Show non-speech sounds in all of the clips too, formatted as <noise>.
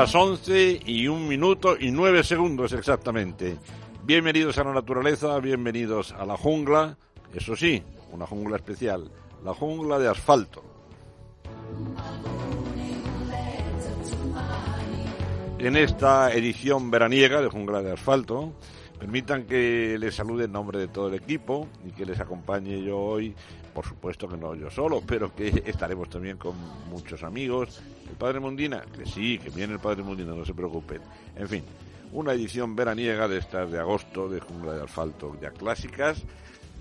Las 11 y un minuto y nueve segundos exactamente. Bienvenidos a la naturaleza, bienvenidos a la jungla. Eso sí, una jungla especial, la jungla de asfalto. En esta edición veraniega de Jungla de Asfalto, permitan que les salude en nombre de todo el equipo y que les acompañe yo hoy por supuesto que no yo solo, pero que estaremos también con muchos amigos. El Padre Mundina, que sí, que viene el Padre Mundina, no se preocupen. En fin, una edición veraniega de estas de agosto de Jungla de Asfalto ya clásicas,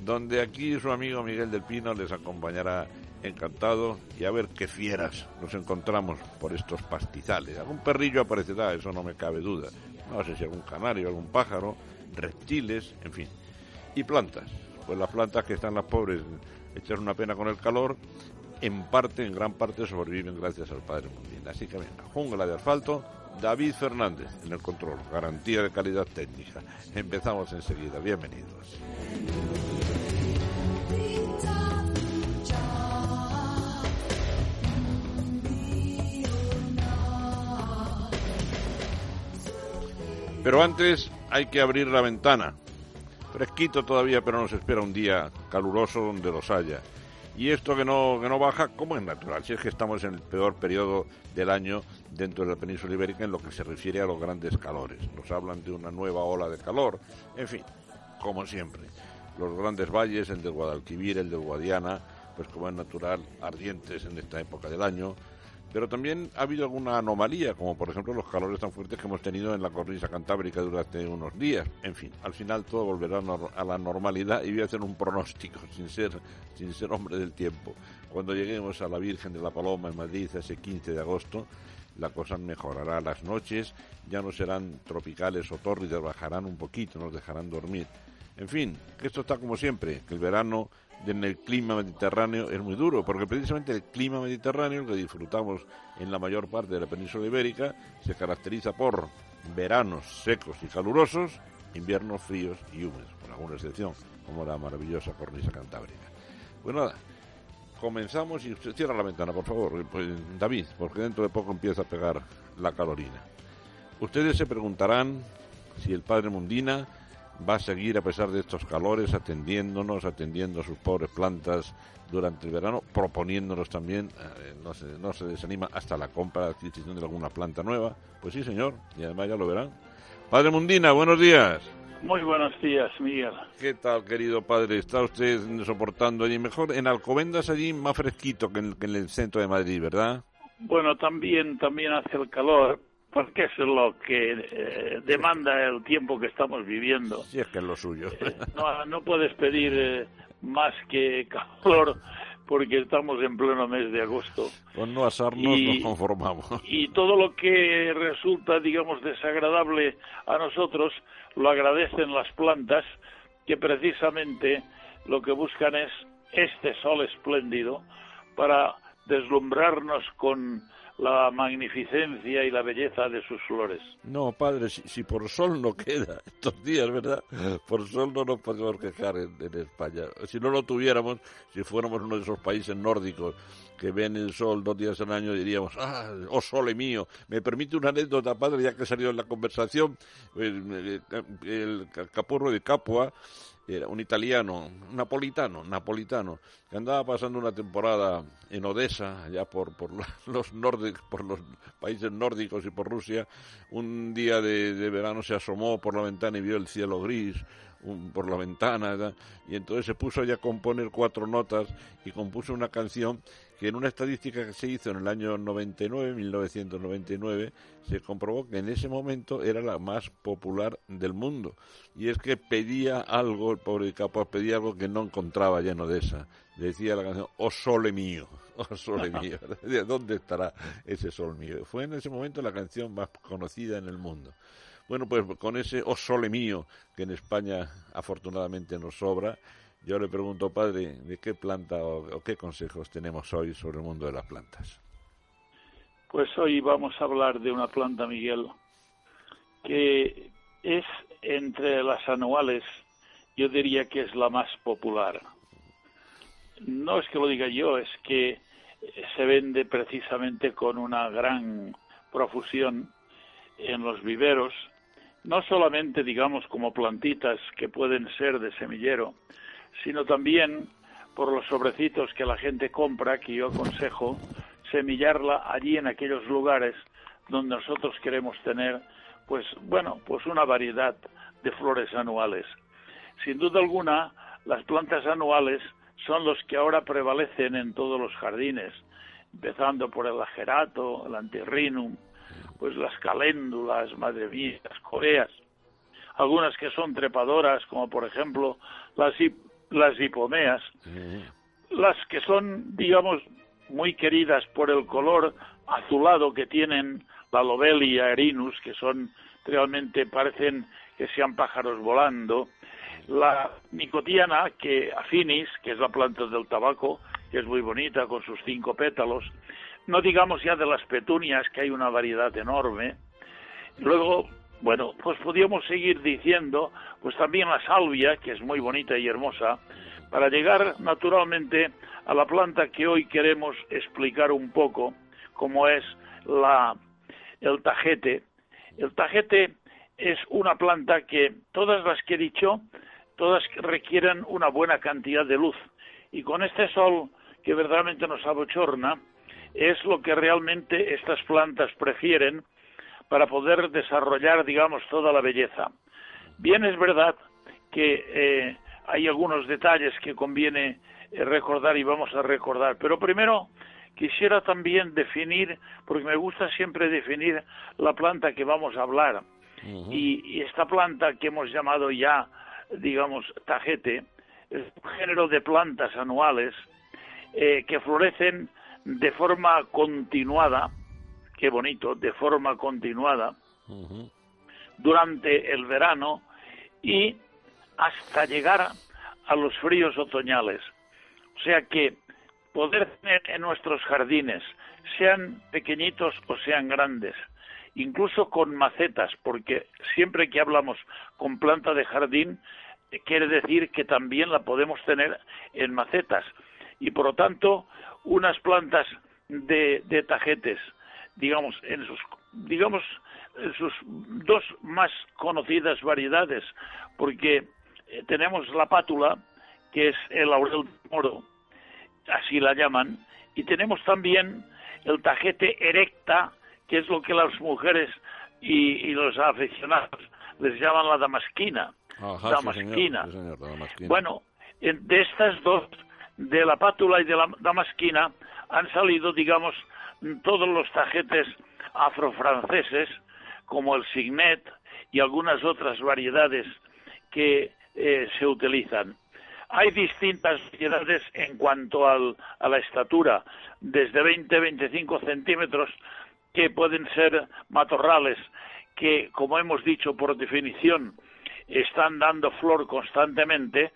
donde aquí su amigo Miguel del Pino les acompañará encantado y a ver qué fieras nos encontramos por estos pastizales. Algún perrillo aparecerá, eso no me cabe duda. No sé si algún canario, algún pájaro, reptiles, en fin. Y plantas, pues las plantas que están las pobres echar una pena con el calor, en parte, en gran parte, sobreviven gracias al Padre Mundial. Así que venga, jungla de asfalto, David Fernández en el control, garantía de calidad técnica. Empezamos enseguida, bienvenidos. Pero antes hay que abrir la ventana Fresquito todavía, pero nos espera un día caluroso donde los haya. Y esto que no, que no baja, como es natural, si es que estamos en el peor periodo del año dentro de la península ibérica en lo que se refiere a los grandes calores. Nos hablan de una nueva ola de calor, en fin, como siempre. Los grandes valles, el de Guadalquivir, el de Guadiana, pues como es natural, ardientes en esta época del año, pero también ha habido alguna anomalía, como por ejemplo los calores tan fuertes que hemos tenido en la cornisa cantábrica durante unos días. En fin, al final todo volverá a la normalidad y voy a hacer un pronóstico <laughs> sin ser, sin ser hombre del tiempo. Cuando lleguemos a la Virgen de la Paloma en Madrid ese 15 de agosto, la cosa mejorará. Las noches ya no serán tropicales o tórridas, bajarán un poquito, nos dejarán dormir. En fin, que esto está como siempre, que el verano en el clima mediterráneo es muy duro, porque precisamente el clima mediterráneo que disfrutamos en la mayor parte de la península ibérica se caracteriza por veranos secos y calurosos, inviernos fríos y húmedos, por alguna excepción, como la maravillosa cornisa cantábrica. Pues nada, comenzamos y usted cierra la ventana, por favor, pues, David, porque dentro de poco empieza a pegar la calorina. Ustedes se preguntarán si el padre Mundina va a seguir a pesar de estos calores atendiéndonos, atendiendo a sus pobres plantas durante el verano, proponiéndonos también, eh, no, se, no se desanima hasta la compra, la adquisición de alguna planta nueva. Pues sí, señor, y además ya lo verán. Padre Mundina, buenos días. Muy buenos días, Miguel. ¿Qué tal, querido padre? ¿Está usted soportando allí mejor? En Alcobendas allí más fresquito que en, que en el centro de Madrid, ¿verdad? Bueno, también, también hace el calor, porque es lo que eh, demanda el tiempo que estamos viviendo. Sí, es que es lo suyo. Eh, no, puedes pedir eh, más que calor porque estamos en pleno mes de agosto. Con no asarnos nos conformamos. Y todo lo que resulta, digamos, desagradable a nosotros, lo agradecen las plantas, que precisamente lo que buscan es este sol espléndido para deslumbrarnos con la magnificencia y la belleza de sus flores. No, padre, si, por sol no queda estos días, ¿verdad? Por sol no nos podemos quejar en, España. Si no lo tuviéramos, si fuéramos uno de esos países nórdicos que ven el sol dos días al año, diríamos, ah, oh sole mío. Me permite una anécdota, padre, ya que ha salido en la conversación, el, el capurro de Capua, era un italiano, napolitano, napolitano, que andaba pasando una temporada en Odessa, allá por, por <laughs> los nórdicos, por los países nórdicos y por Rusia, un día de, verano se asomó por la ventana y vio el cielo gris, por la ventana, y entonces se puso ya a componer cuatro notas y compuso una canción que en una estadística que se hizo en el año 99, 1999, se comprobó que en ese momento era la más popular del mundo. Y es que pedía algo, el pobre Capua pedía algo que no encontraba lleno de esa. Decía la canción, oh sole mío, <laughs> oh sole <laughs> mío. <laughs> ¿Dónde estará ese sol mío? Fue en ese momento la canción más conocida en el mundo. Bueno, pues con ese O Sole Mío, que en España afortunadamente nos sobra, yo le pregunto, padre, ¿de qué planta o, qué consejos tenemos hoy sobre el mundo de las plantas? Pues hoy vamos a hablar de una planta, Miguel, que es entre las anuales, yo diría que es la más popular. No es que lo diga yo, es que se vende precisamente con una gran profusión en los viveros no solamente, digamos, como plantitas que pueden ser de semillero, sino también por los sobrecitos que la gente compra, que yo aconsejo semillarla allí en aquellos lugares donde nosotros queremos tener, pues bueno, pues una variedad de flores anuales. Sin duda alguna, las plantas anuales son los que ahora prevalecen en todos los jardines, empezando por el agerato, el antirrinum, pues las caléndulas, madre mía, las coreas, algunas que son trepadoras, como por ejemplo las, las hipomeas, las que son, digamos, muy queridas por el color azulado que tienen la lobelia erinus, que son realmente parecen que sean pájaros volando, la nicotiana, que afinis, que es la planta del tabaco, que es muy bonita con sus cinco pétalos, no digamos ya de las petunias, que hay una variedad enorme. Luego, bueno, pues podríamos seguir diciendo, pues también la salvia, que es muy bonita y hermosa, para llegar naturalmente a la planta que hoy queremos explicar un poco, como es la, el tajete. El tajete es una planta que todas las que he dicho, todas requieren una buena cantidad de luz. Y con este sol que verdaderamente nos abochorna, es lo que realmente estas plantas prefieren para poder desarrollar, digamos, toda la belleza. Bien es verdad que eh, hay algunos detalles que conviene eh, recordar y vamos a recordar, pero primero quisiera también definir, porque me gusta siempre definir la planta que vamos a hablar. y, esta planta que hemos llamado ya, digamos, tajete, es un género de plantas anuales eh, que florecen de forma continuada, qué bonito, de forma continuada, durante el verano y hasta llegar a los fríos otoñales. O sea que poder tener en nuestros jardines, sean pequeñitos o sean grandes, incluso con macetas, porque siempre que hablamos con planta de jardín, quiere decir que también la podemos tener en macetas. Y por lo tanto, unas plantas de, de tajetes, digamos, en sus, digamos, en sus dos más conocidas variedades, porque eh, tenemos la pátula, que es el laurel moro, así la llaman, y tenemos también el tajete erecta, que es lo que las mujeres y, los aficionados les llaman la damasquina. damasquina. Bueno, de estas dos de la pátula y de la damasquina han salido, digamos, todos los tajetes afrofranceses, como el signet y algunas otras variedades que eh, se utilizan. Hay distintas variedades en cuanto a la estatura, desde 20-25 centímetros, que pueden ser matorrales, que, como hemos dicho por definición, están dando flor constantemente.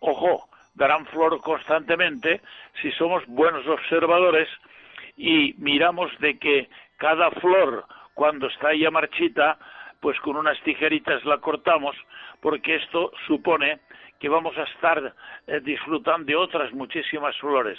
Ojo, darán flor constantemente si somos buenos observadores y miramos de que cada flor cuando está ya marchita pues con unas tijeritas la cortamos porque esto supone que vamos a estar eh, disfrutando de otras muchísimas flores.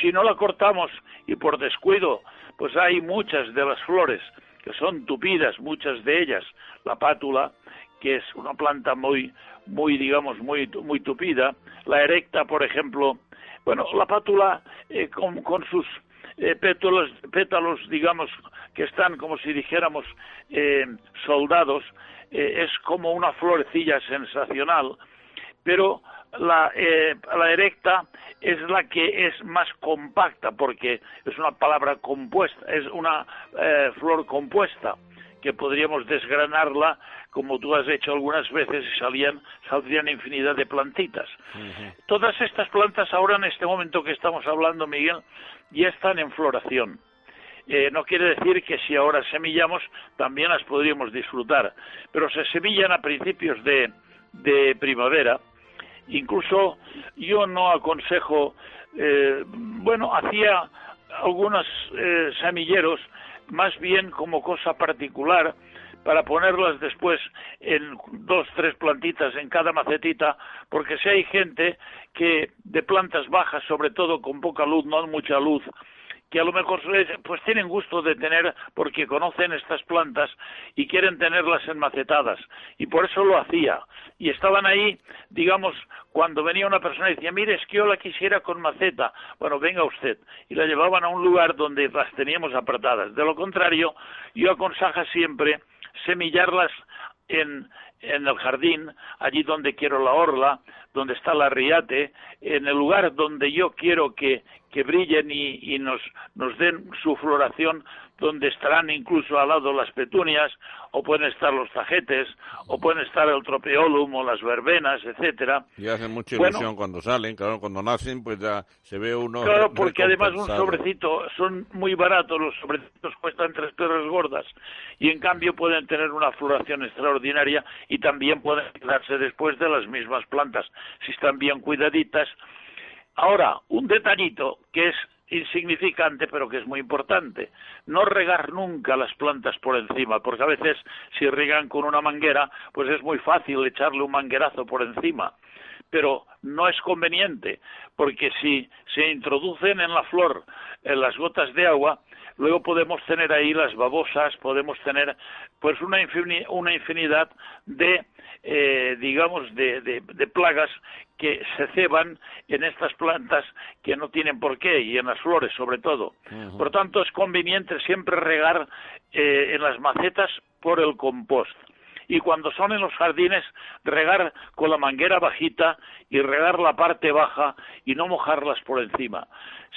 Si no la cortamos y por descuido, pues hay muchas de las flores que son tupidas, muchas de ellas, la pátula, que es una planta muy, muy digamos, muy, muy tupida. La erecta, por ejemplo, bueno, la pátula eh, con, con, sus eh, pétalos, pétalos, digamos, que están como si dijéramos eh, soldados, eh, es como una florecilla sensacional, pero la, eh, la erecta es la que es más compacta porque es una palabra compuesta, es una eh, flor compuesta que podríamos desgranarla como tú has hecho algunas veces y salían, saldrían infinidad de plantitas. Todas estas plantas ahora en este momento que estamos hablando, Miguel, ya están en floración. Eh, no quiere decir que si ahora semillamos también las podríamos disfrutar, pero se semillan a principios de, de primavera. Incluso yo no aconsejo, eh, bueno, hacía algunos eh, semilleros más bien como cosa particular para ponerlas después en dos, tres plantitas en cada macetita, porque si hay gente que de plantas bajas, sobre todo con poca luz, no mucha luz, que a lo mejor pues tienen gusto de tener porque conocen estas plantas y quieren tenerlas enmacetadas. Y por eso lo hacía. Y estaban ahí digamos cuando venía una persona y decía mire es que yo la quisiera con maceta bueno venga usted. Y la llevaban a un lugar donde las teníamos apretadas. De lo contrario yo aconsejo siempre semillarlas en, en el jardín, allí donde quiero la orla, donde está la riate, en el lugar donde yo quiero que, que brillen y, y nos, nos den su floración, donde estarán incluso al lado las petunias, o pueden estar los tajetes, o pueden estar el tropeolum o las verbenas, etcétera. Y hacen mucha ilusión cuando salen, claro, cuando nacen, pues ya se ve uno. Claro, porque además un sobrecito, son muy baratos, los sobrecitos cuestan tres perras gordas, y en cambio pueden tener una floración extraordinaria y también pueden quedarse después de las mismas plantas, si están bien cuidaditas. Ahora, un detallito que es insignificante pero que es muy importante. No regar nunca las plantas por encima, porque a veces si regan con una manguera, pues es muy fácil echarle un manguerazo por encima. Pero no es conveniente, porque si se introducen en la flor en las gotas de agua, luego podemos tener ahí las babosas, podemos tener pues una, una infinidad de eh, digamos de, de, de, plagas que se ceban en estas plantas que no tienen por qué y en las flores sobre todo. Por tanto es conveniente siempre regar eh, en las macetas por el compost y cuando son en los jardines regar con la manguera bajita y regar la parte baja y no mojarlas por encima.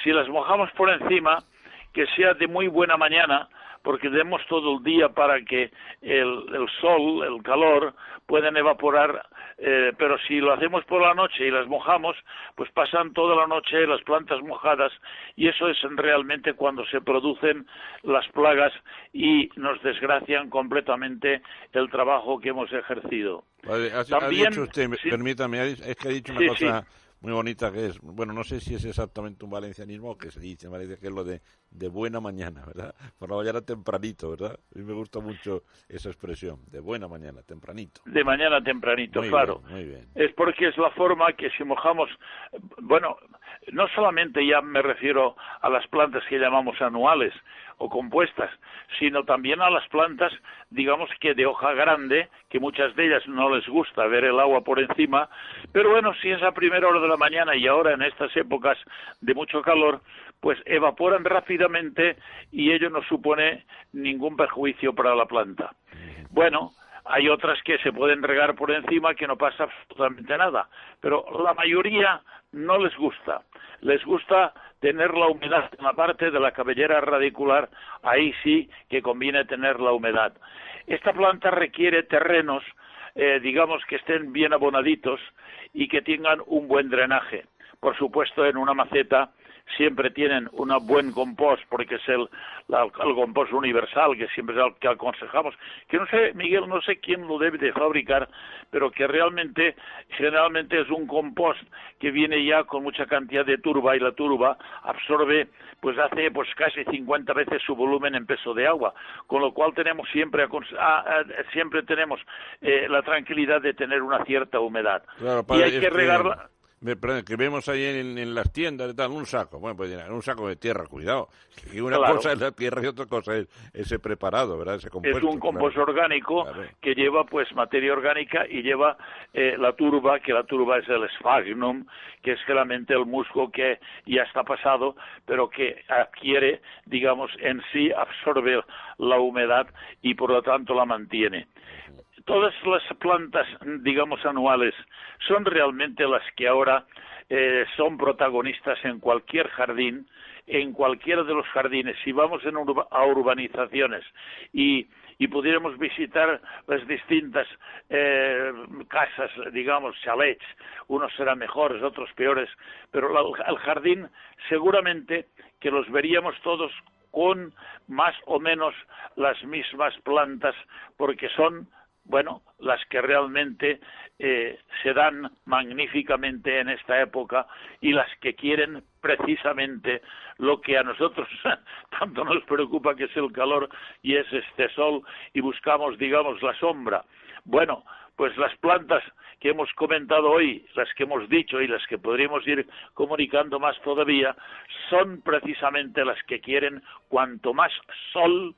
Si las mojamos por encima, que sea de muy buena mañana, porque demos todo el día para que el, el sol, el calor, puedan evaporar, eh, pero si lo hacemos por la noche y las mojamos, pues pasan toda la noche las plantas mojadas y eso es realmente cuando se producen las plagas y nos desgracian completamente el trabajo que hemos ejercido. También, ha dicho usted, permítame, es que ha dicho una cosa muy bonita que es, bueno, no sé si es exactamente un valencianismo que se dice, parece que es lo de, de buena mañana, ¿verdad? Por la mañana tempranito, ¿verdad? A mí me gusta mucho esa expresión, de buena mañana, tempranito. De mañana tempranito, claro. muy bien. Es porque es la forma que si mojamos, bueno, no solamente ya me refiero a las plantas que llamamos anuales, o compuestas, sino también a las plantas, digamos que de hoja grande, que muchas de ellas no les gusta ver el agua por encima, pero bueno, si es a primera hora de la mañana y ahora en estas épocas de mucho calor, pues evaporan rápidamente y ello no supone ningún perjuicio para la planta. Bueno, hay otras que se pueden regar por encima que no pasa absolutamente nada, pero la mayoría no les gusta. Les gusta tener la humedad en la parte de la cabellera radicular, ahí sí que conviene tener la humedad. Esta planta requiere terrenos, eh, digamos, que estén bien abonaditos y que tengan un buen drenaje. Por supuesto, en una maceta siempre tienen un buen compost, porque es el, el compost universal, que siempre es el que aconsejamos, que no sé, Miguel, no sé quién lo debe de fabricar, pero que realmente, generalmente es un compost que viene ya con mucha cantidad de turba, y la turba absorbe, pues hace pues casi 50 veces su volumen en peso de agua, con lo cual tenemos siempre, siempre tenemos eh, la tranquilidad de tener una cierta humedad. y hay que regarla que vemos ahí en, las tiendas y tal, un saco. Bueno, pues un saco de tierra, cuidado. Y una cosa es la tierra y otra cosa es ese preparado, ¿verdad? Ese compuesto. Es un compuesto orgánico que lleva pues materia orgánica y lleva eh, la turba, que la turba es el sphagnum, que es realmente el musgo que ya está pasado, pero que adquiere, digamos, en sí absorbe la humedad y por lo tanto la mantiene todas las plantas, digamos, anuales son realmente las que ahora eh, son protagonistas en cualquier jardín, en cualquiera de los jardines. Si vamos en a urbanizaciones y, y pudiéramos visitar las distintas eh, casas, digamos, chalets, unos serán mejores, otros peores, pero el jardín seguramente que los veríamos todos con más o menos las mismas plantas, porque son bueno, las que realmente eh, se dan magníficamente en esta época y las que quieren precisamente lo que a nosotros <laughs> tanto nos preocupa que es el calor y es este sol y buscamos, digamos, la sombra. Bueno, pues las plantas que hemos comentado hoy, las que hemos dicho y las que podríamos ir comunicando más todavía, son precisamente las que quieren cuanto más sol,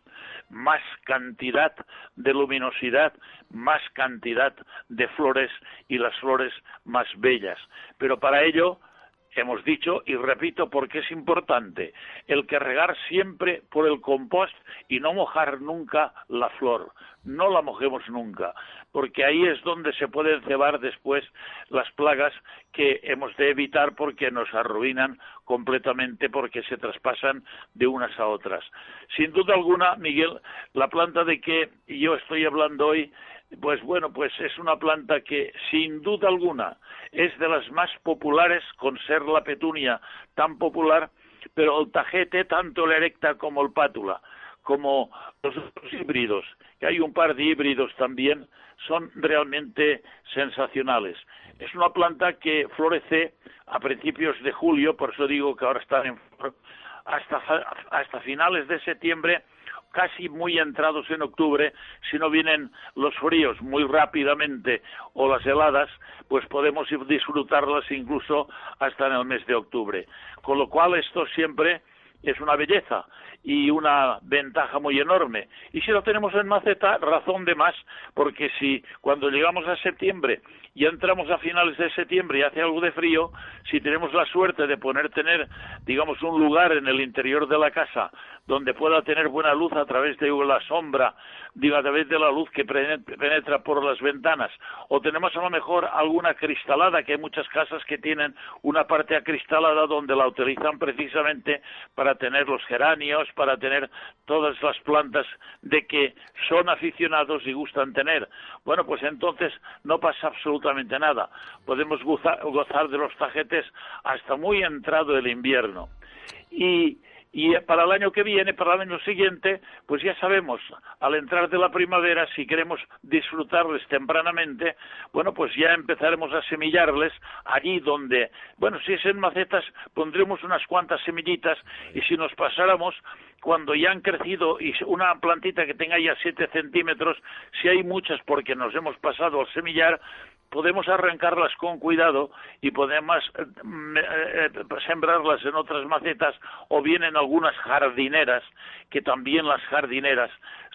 más cantidad de luminosidad, más cantidad de flores y las flores más bellas. Pero para ello hemos dicho y repito porque es importante el que regar siempre por el compost y no mojar nunca la flor, no la mojemos nunca, porque ahí es donde se pueden cebar después las plagas que hemos de evitar porque nos arruinan completamente porque se traspasan de unas a otras. Sin duda alguna, Miguel, la planta de que yo estoy hablando hoy pues bueno, pues es una planta que sin duda alguna es de las más populares con ser la petunia tan popular, pero el tajete tanto la erecta como el pátula, como los otros híbridos, que hay un par de híbridos también, son realmente sensacionales. Es una planta que florece a principios de julio, por eso digo que ahora están en hasta, hasta finales de septiembre casi muy entrados en octubre, si no vienen los fríos muy rápidamente o las heladas, pues podemos disfrutarlas incluso hasta en el mes de octubre. Con lo cual esto siempre es una belleza y una ventaja muy enorme. Y si lo tenemos en maceta, razón de más, porque si cuando llegamos a septiembre y entramos a finales de septiembre y hace algo de frío, si tenemos la suerte de poder tener, digamos, un lugar en el interior de la casa donde pueda tener buena luz a través de la sombra, digo, a través de la luz que penetra por las ventanas, o tenemos a lo mejor alguna cristalada, que hay muchas casas que tienen una parte acristalada donde la utilizan precisamente para tener los geranios, para tener todas las plantas de que son aficionados y gustan tener. Bueno, pues entonces no pasa absolutamente nada. Podemos gozar, de los tajetes hasta muy entrado el invierno. Y y para el año que viene, para el año siguiente, pues ya sabemos, al entrar de la primavera, si queremos disfrutarles tempranamente, bueno, pues ya empezaremos a semillarles allí donde, bueno, si es en macetas, pondremos unas cuantas semillitas y si nos pasáramos, cuando ya han crecido y una plantita que tenga ya siete centímetros, si hay muchas porque nos hemos pasado al semillar, podemos arrancarlas con cuidado y podemos eh, eh, sembrarlas en otras macetas o bien en algunas jardineras, que también las jardineras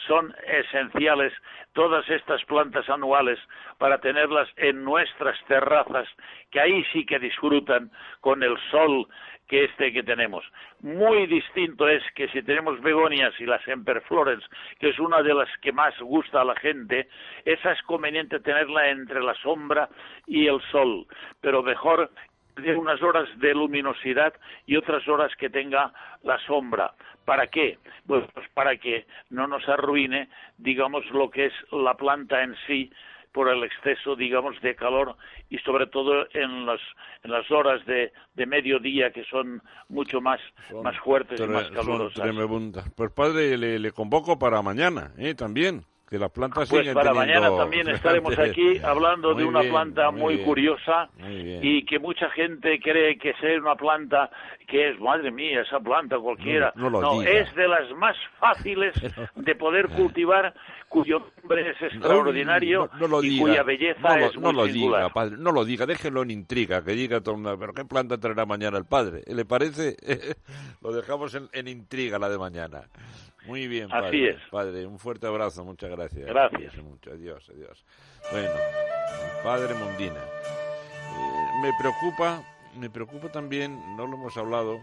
son esenciales, todas estas plantas anuales, para tenerlas en nuestras terrazas, que ahí sí que disfrutan con el sol que este que tenemos. Muy distinto es que si tenemos begonias y las emperflores, que es una de las que más gusta a la gente, esa es conveniente tenerla entre la sombra y el sol, pero mejor de unas horas de luminosidad y otras horas que tenga la sombra. ¿Para qué? Pues, para que no nos arruine, digamos, lo que es la planta en sí, por el exceso, digamos, de calor y sobre todo en las, en las horas de, de mediodía que son mucho más, más fuertes y más calurosas. Pues padre, le, le convoco para mañana, ¿eh? También que las plantas pues para mañana también <laughs> estaremos aquí hablando de una planta muy, curiosa y que mucha gente cree que es una planta que es madre mía esa planta cualquiera no, es de las más fáciles <laughs> de poder cultivar cuyo nombre es extraordinario y cuya belleza es muy No lo singular. diga, padre, no lo diga, déjelo en intriga, que diga todo el mundo, pero ¿qué planta traerá mañana el padre? ¿Le parece? <laughs> lo dejamos en, en, intriga la de mañana. Muy bien, padre. Así es. Padre, un fuerte abrazo, muchas gracias. Gracias. Mucho. Adiós, adiós. Bueno, padre Mondina. Eh, me preocupa, me preocupa también, no lo hemos hablado,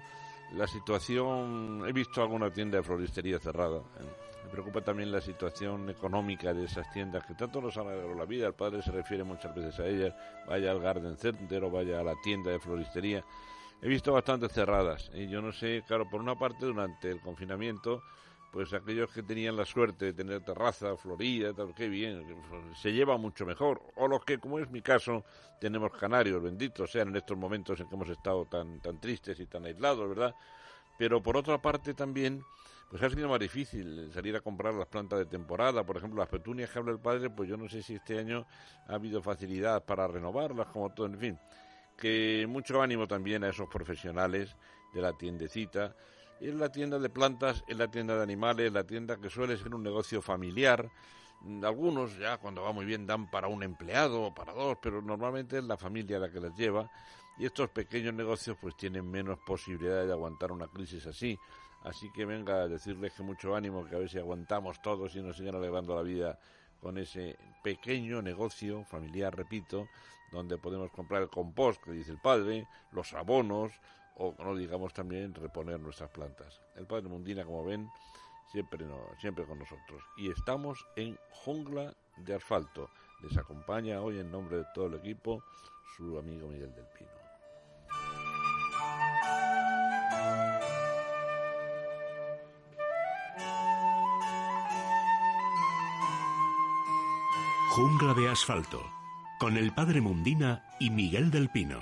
la situación, he visto alguna tienda de floristería cerrada. Me preocupa también la situación económica de esas tiendas que tanto nos han alegrado la vida. El padre se refiere muchas veces a ellas. Vaya al Garden Center o vaya a la tienda de floristería. He visto bastantes cerradas. Y yo no sé, claro, por una parte, durante el confinamiento, pues aquellos que tenían la suerte de tener terraza, florida, tal, qué bien, se lleva mucho mejor. O los que, como es mi caso, tenemos canarios, benditos sean en estos momentos en que hemos estado tan, tan tristes y tan aislados, ¿verdad? Pero por otra parte también, pues ha sido más difícil salir a comprar las plantas de temporada. Por ejemplo, las petunias que habla el padre, pues yo no sé si este año ha habido facilidad para renovarlas, como todo, en fin. Que mucho ánimo también a esos profesionales de la tiendecita es la tienda de plantas, es la tienda de animales, la tienda que suele ser un negocio familiar. Algunos ya cuando va muy bien dan para un empleado o para dos, pero normalmente es la familia la que las lleva y estos pequeños negocios pues tienen menos posibilidades de aguantar una crisis así. Así que venga a decirles que mucho ánimo, que a ver si aguantamos todos y nos siguen alegrando la vida con ese pequeño negocio familiar, repito, donde podemos comprar el compost, que dice el padre, los abonos, o no digamos también reponer nuestras plantas. El Padre Mundina, como ven, siempre, no, siempre con nosotros. Y estamos en Jungla de Asfalto. Les acompaña hoy en nombre de todo el equipo su amigo Miguel del Pino. Jungla de Asfalto, con el Padre Mundina y Miguel del Pino.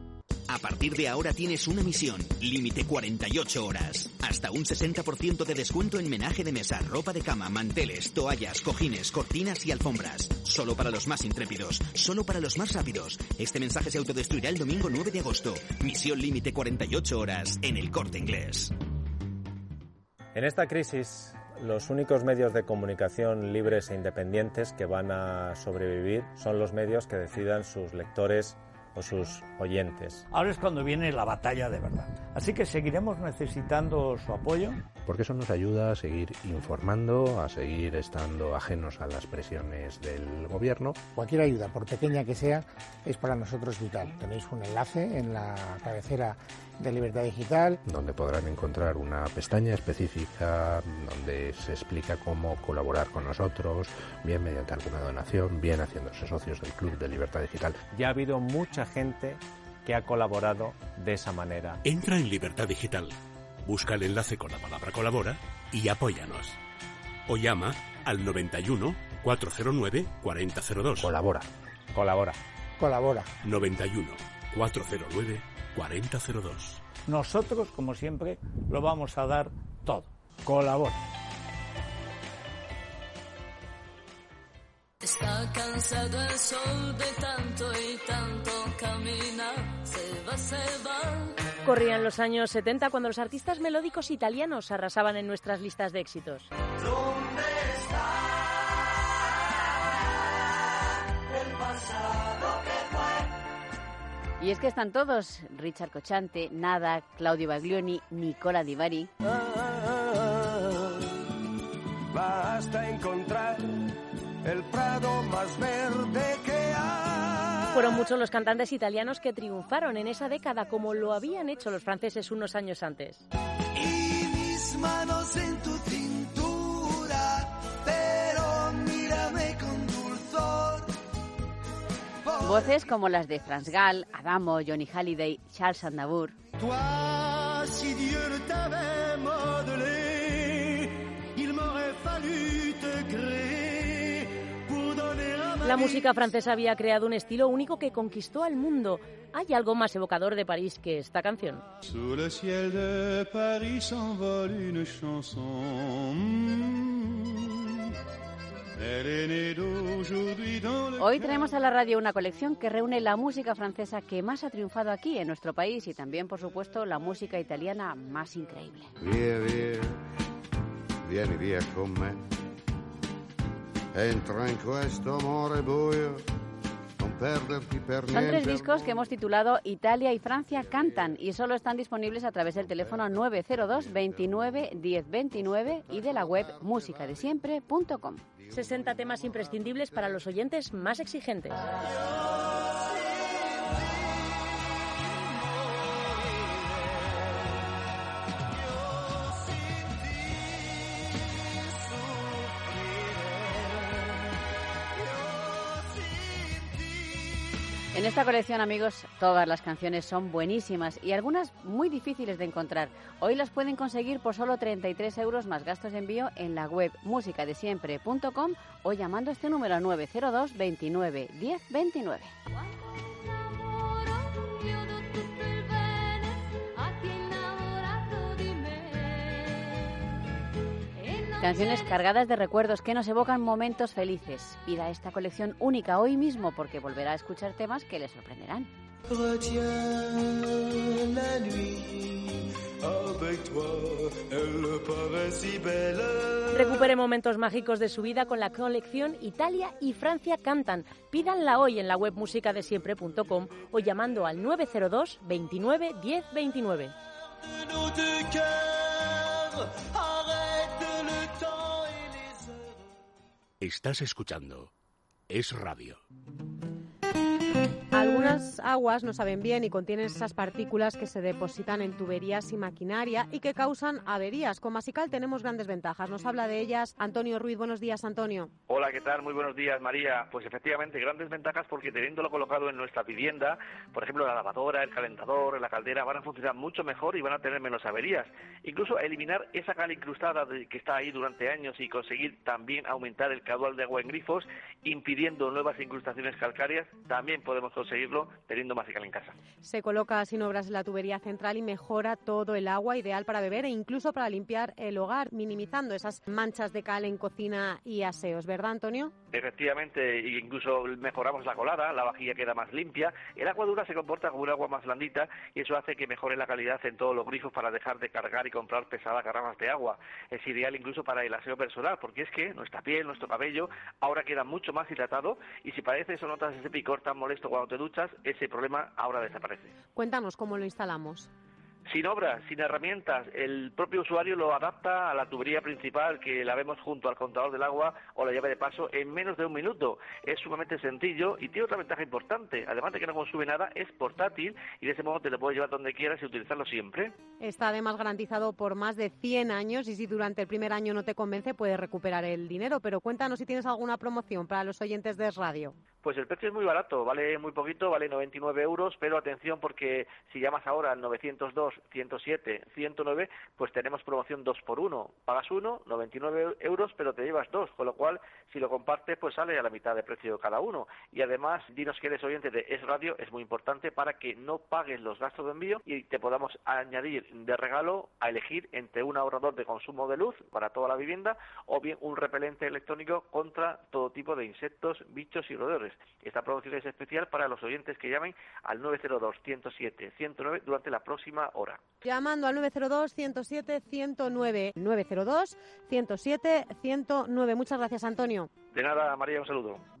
a partir de ahora tienes una misión, límite 48 horas. Hasta un 60% de descuento en menaje de mesa, ropa de cama, manteles, toallas, cojines, cortinas y alfombras. Solo para los más intrépidos, solo para los más rápidos. Este mensaje se autodestruirá el domingo 9 de agosto. Misión límite 48 horas en el corte inglés. En esta crisis, los únicos medios de comunicación libres e independientes que van a sobrevivir son los medios que decidan sus lectores o sus oyentes. Ahora es cuando viene la batalla de verdad. Así que seguiremos necesitando su apoyo. Porque eso nos ayuda a seguir informando, a seguir estando ajenos a las presiones del gobierno. Cualquier ayuda, por pequeña que sea, es para nosotros vital. Tenéis un enlace en la cabecera de Libertad Digital. Donde podrán encontrar una pestaña específica donde se explica cómo colaborar con nosotros, bien mediante alguna donación, bien haciéndose socios del Club de Libertad Digital. Ya ha habido mucha gente que ha colaborado de esa manera. Entra en Libertad Digital, busca el enlace con la palabra colabora y apóyanos. O llama al 91 409 4002. Colabora. Colabora. Colabora. 91 409 4002. Nosotros, como siempre, lo vamos a dar todo. Colabora. Está cansado el sol de tanto y tanto caminar, se va, se va. Corrían los años 70 cuando los artistas melódicos italianos arrasaban en nuestras listas de éxitos. ¿Dónde Y es que están todos, Richard Cochante, Nada, Claudio Baglioni, Nicola Di Bari. Basta encontrar el prado más verde que hay. Fueron muchos los cantantes italianos que triunfaron en esa década como lo habían hecho los franceses unos años antes. Y mis manos en tu cintura, Voces como las de Franz Gall, Adamo, Johnny Halliday, Charles Aznavour. Toi, si Dieu ne t'avait modelé, il m'aurait fallu te créer. La música francesa había creado un estilo único que conquistó al mundo. ¿Hay algo más evocador de París que esta canción? Sous le ciel de Paris s'envole une chanson. Hoy traemos a la radio una colección que reúne la música francesa que más ha triunfado aquí en nuestro país y también, por supuesto, la música italiana más increíble. Vieni via con me. Entra in questo amore buio, Son tres discos que hemos titulado Italia y Francia cantan y solo están disponibles a través del teléfono 902 29 10 29 y de la web musicadesiempre.com. 60 temas imprescindibles para los oyentes más exigentes. En esta colección, amigos, todas las canciones son buenísimas y algunas muy difíciles de encontrar. Hoy las pueden conseguir por solo 33 euros más gastos de envío en la web musicadesiempre.com o llamando este número 902 29 10 29. Canciones cargadas de recuerdos que nos evocan momentos felices. Pida esta colección única hoy mismo porque volverá a escuchar temas que le sorprenderán. Retiens la nuit avec toi, elle paraît si belle. Recupere momentos mágicos de su vida con la colección Italia y Francia cantan. Pídanla hoy en la web musicadesiempre.com o llamando al 902 29 10 29. Estás escuchando Es Radio. Algunas aguas no saben bien y contienen esas partículas que se depositan en tuberías y maquinaria y que causan averías. Con Masical tenemos grandes ventajas. Nos habla de ellas Antonio Ruiz. Buenos días, Antonio. Hola, ¿qué tal? Muy buenos días, María. Pues efectivamente, grandes ventajas porque teniéndolo colocado en nuestra vivienda, por ejemplo, la lavadora, el calentador, la caldera, van a funcionar mucho mejor y van a tener menos averías. Incluso eliminar esa cal incrustada que está ahí durante años y conseguir también aumentar el caudal de agua en grifos, impidiendo nuevas incrustaciones calcáreas, también podemos conseguirlo teniendo Masical en casa. Se coloca sin obras la tubería central y mejora todo el agua, ideal para beber e incluso para limpiar el hogar, minimizando esas manchas de cal en cocina y aseos, ¿verdad, Antonio? Efectivamente, incluso mejoramos la colada, la vajilla queda más limpia, el agua dura se comporta como un agua más blandita y eso hace que mejore la calidad en todos los grifos para dejar de cargar y comprar pesadas garrafas de agua. Es ideal incluso para el aseo personal, porque es que nuestra piel, nuestro cabello, ahora queda mucho más hidratado y si padeces o notas ese picor tan molesto cuando te duchas, ese problema ahora desaparece. Cuéntanos cómo lo instalamos. Sin obras, sin herramientas, el propio usuario lo adapta a la tubería principal que la vemos junto al contador del agua o la llave de paso en menos de un minuto. Es sumamente sencillo y tiene otra ventaja importante. Además de que no consume nada, es portátil y de ese modo te lo puedes llevar donde quieras y utilizarlo siempre. Está además garantizado por más de 100 años y si durante el primer año no te convence puedes recuperar el dinero. Pero cuéntanos si tienes alguna promoción para los oyentes de Radio. Pues el precio es muy barato, vale muy poquito, vale 99 euros, pero atención porque si llamas ahora al 902 107 109, pues tenemos promoción 2 por 1. Pagas uno, 99 euros, pero te llevas dos, con lo cual si lo compartes pues sale a la mitad de precio cada uno. Y además, dinos que eres oyente de Es Radio, es muy importante para que no pagues los gastos de envío y te podamos añadir de regalo a elegir entre un ahorrador de consumo de luz para toda la vivienda o bien un repelente electrónico contra todo tipo de insectos, bichos y roedores. Esta promoción es especial para los oyentes que llamen al 902 107 109 durante la próxima hora. Llamando al 902 107 109 902 107 109. Muchas gracias, Antonio. De nada, María, un saludo.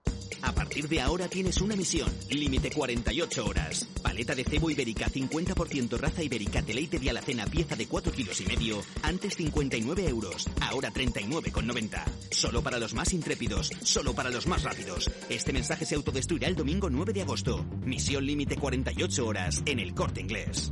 A partir de ahora tienes una misión. Límite 48 horas. Paleta de cebo ibérica 50% raza ibérica de leite de alacena pieza de 4 kilos y medio. Antes 59 euros. Ahora 39,90. Solo para los más intrépidos. Solo para los más rápidos. Este mensaje se autodestruirá el domingo 9 de agosto. Misión límite 48 horas en el corte inglés.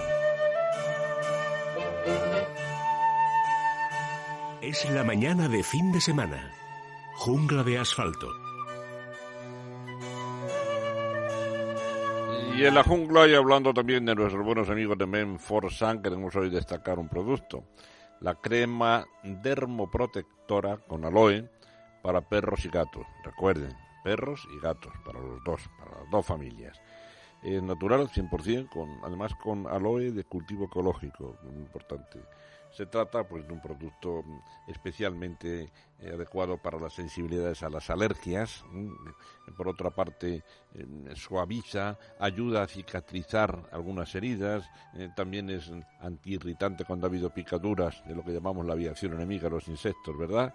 Es la mañana de fin de semana. Jungla de asfalto. Y en la jungla y hablando también de nuestros buenos amigos de Menforsan, queremos hoy destacar un producto. La crema dermoprotectora con aloe para perros y gatos. Recuerden, perros y gatos, para los dos, para las dos familias. Es natural, 100%, con, además con aloe de cultivo ecológico, muy importante. Se trata pues de un producto especialmente eh, adecuado para las sensibilidades a las alergias. mm. Por otra parte, eh, suaviza, ayuda a cicatrizar algunas heridas. eh, también es antiirritante cuando ha habido picaduras de lo que llamamos la aviación enemiga, los insectos, ¿verdad?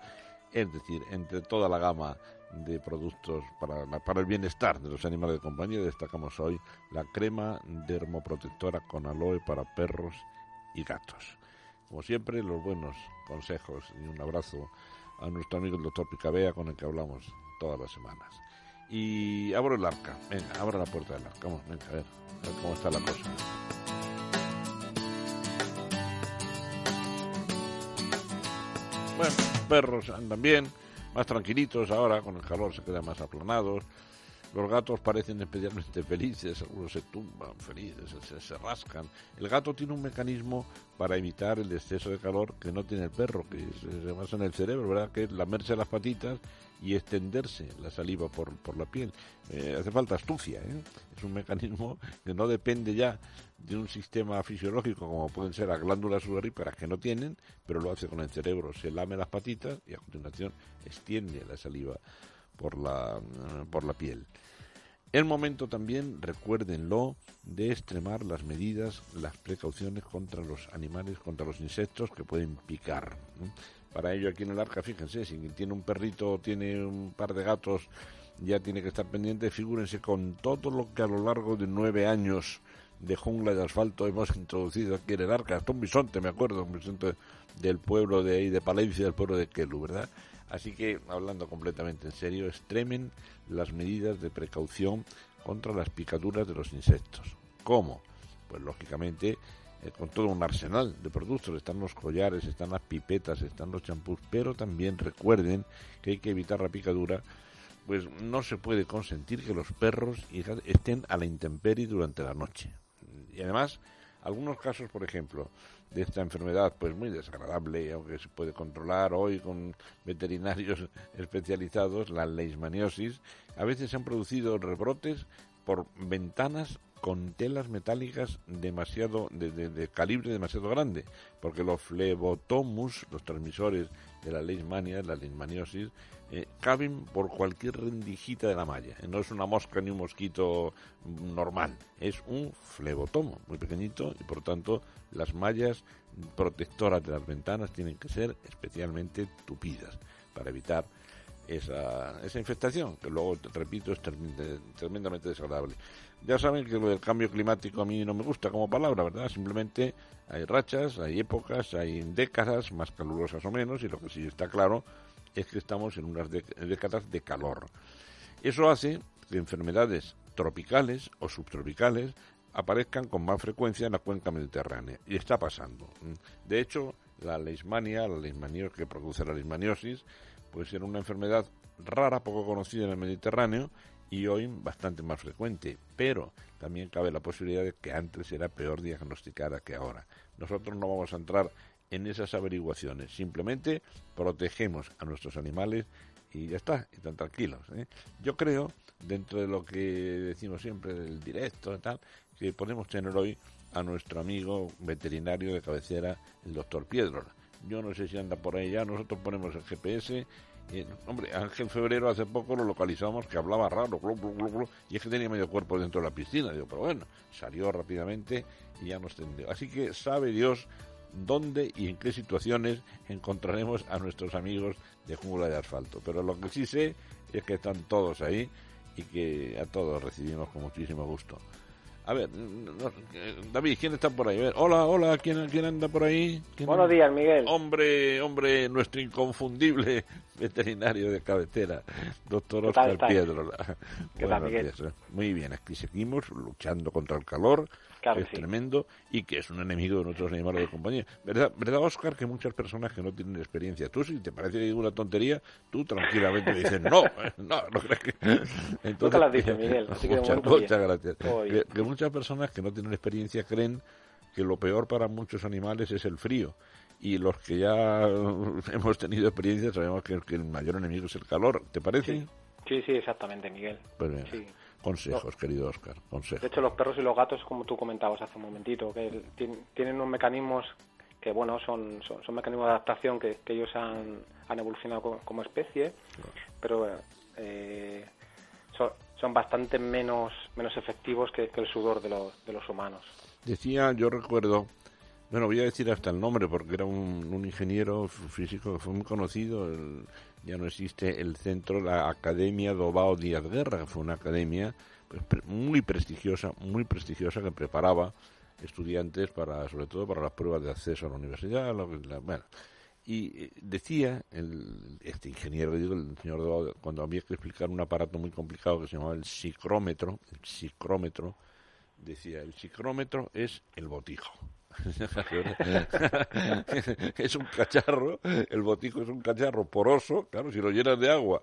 Es decir, entre toda la gama de productos para, para el bienestar de los animales de compañía, destacamos hoy la crema dermoprotectora con aloe para perros y gatos. Como siempre, los buenos consejos y un abrazo a nuestro amigo el doctor Picabea con el que hablamos todas las semanas. Y abro el arca, venga, abro la puerta del arca, vamos, venga, a ver, a ver cómo está la cosa. Bueno, perros andan bien, más tranquilitos ahora, con el calor se quedan más aplanados. Los gatos parecen especialmente felices, algunos se tumban felices, se, rascan. El gato tiene un mecanismo para evitar el exceso de calor que no tiene el perro, que se, basa en el cerebro, ¿verdad? Que es lamerse las patitas y extenderse la saliva por, por la piel. Eh, hace falta astucia, ¿eh? Es un mecanismo que no depende ya de un sistema fisiológico como pueden ser las glándulas sudoríparas que no tienen, pero lo hace con el cerebro. Se lame las patitas y a continuación extiende la saliva por la, por la piel. El momento también, recuérdenlo, de extremar las medidas, las precauciones contra los animales, contra los insectos que pueden picar. Para ello aquí en el arca, fíjense, si tiene un perrito o tiene un par de gatos, ya tiene que estar pendiente, figúrense con todo lo que a lo largo de nueve años de jungla de asfalto hemos introducido aquí en el arca, hasta un bisonte, me acuerdo, un bisonte del pueblo de ahí, de Palencia, del pueblo de Kelu, ¿verdad? Así que, hablando completamente en serio, extremen las medidas de precaución contra las picaduras de los insectos. ¿Cómo? Pues lógicamente eh, con todo un arsenal de productos. Están los collares, están las pipetas, están los champús, pero también recuerden que hay que evitar la picadura, pues no se puede consentir que los perros estén a la intemperie durante la noche. Y además, algunos casos, por ejemplo, de esta enfermedad, pues muy desagradable, aunque se puede controlar. Hoy con veterinarios <laughs> especializados, la leishmaniosis, a veces se han producido rebrotes por ventanas con telas metálicas demasiado de, de- de calibre demasiado grande, porque los flebotomus, los transmisores de la leishmania, la leishmaniosis, eh, caben por cualquier rendijita de la malla. Eh, No es una mosca ni un mosquito normal, es un flebotomo muy pequeñito y por tanto las mallas protectoras de las ventanas tienen que ser especialmente tupidas para evitar esa, esa infestación, que luego, repito, es tremendamente desagradable. Ya saben que lo del cambio climático a mí no me gusta como palabra, ¿verdad? Simplemente hay rachas, hay épocas, hay décadas más calurosas o menos, y lo que sí está claro es que estamos en unas décadas de calor. Eso hace que enfermedades tropicales o subtropicales aparezcan con más frecuencia en la cuenca mediterránea. Y está pasando. De hecho, la leishmania, la leishmaniosis que produce la leishmaniosis, puede ser una enfermedad rara, poco conocida en el Mediterráneo y hoy bastante más frecuente. Pero también cabe la posibilidad de que antes era peor diagnosticada que ahora. Nosotros no vamos a entrar en esas averiguaciones. Simplemente protegemos a nuestros animales y ya está, y están tranquilos. ¿eh? Yo creo, dentro de lo que decimos siempre del directo y tal, que podemos tener hoy a nuestro amigo veterinario de cabecera, el doctor Piedrola. Yo no sé si anda por ahí ya, nosotros ponemos el GPS. y, hombre, Ángel Febrero hace poco lo localizamos que hablaba raro, glu, glu, glu, y es que tenía medio cuerpo dentro de la piscina. Digo, pero bueno, salió rápidamente y ya nos tendió. Así que sabe Dios dónde y en qué situaciones encontraremos a nuestros amigos de jungla de asfalto. Pero lo que sí sé es que están todos ahí y que a todos recibimos con muchísimo gusto. A ver, eh, David, ¿quién está por ahí? A ver, hola, hola, ¿quién, quién anda por ahí? ¿Quién Buenos anda? días, Miguel. Hombre, hombre, nuestro inconfundible <laughs> veterinario de cabecera, doctor ¿Qué tal Oscar? Piedrola. ¿Qué tal, Miguel? días, ¿eh? Muy bien, aquí seguimos luchando contra el calor, Claro es sí. tremendo y que es un enemigo de nuestros animales de compañía. ¿Verdad, ¿Verdad, Oscar, que muchas personas que no tienen experiencia, tú si te parece que digo una tontería, tú tranquilamente dices, no, eh, no, no crees que... Te lo has dicho, Miguel, así que muchas, bien. gracias. Bien. Que, que muchas personas que no tienen experiencia creen que lo peor para muchos animales es el frío. Y los que ya <laughs> hemos tenido experiencia sabemos que, que el mayor enemigo es el calor. ¿Te parece? Sí, sí, exactamente, Miguel. Pues venga, Sí. Consejos, querido Oscar, consejos. De hecho, los perros y los gatos, como tú comentabas hace un momentito, que tienen unos mecanismos que, bueno, son, son, son mecanismos de adaptación que, que ellos han, han evolucionado co- como, especie, pero eh, son, son bastante menos, menos efectivos que, que el sudor de los, de los humanos. Decía, yo recuerdo, bueno, voy a decir hasta el nombre porque era un, un ingeniero físico que fue muy conocido, el- ya no existe el centro, la Academia Dobao Díaz Guerra, que fue una academia pues, muy prestigiosa, muy prestigiosa que preparaba estudiantes para, sobre todo para las pruebas de acceso a la universidad, la- bueno. Y eh, decía el, este ingeniero, digo, el señor Dobao, cuando había que explicar un aparato muy complicado que se llamaba el psicrómetro, el psicrómetro, decía, el psicrómetro es el botijo. <laughs> es un cacharro, el botijo es un cacharro poroso, claro, si lo llenas de agua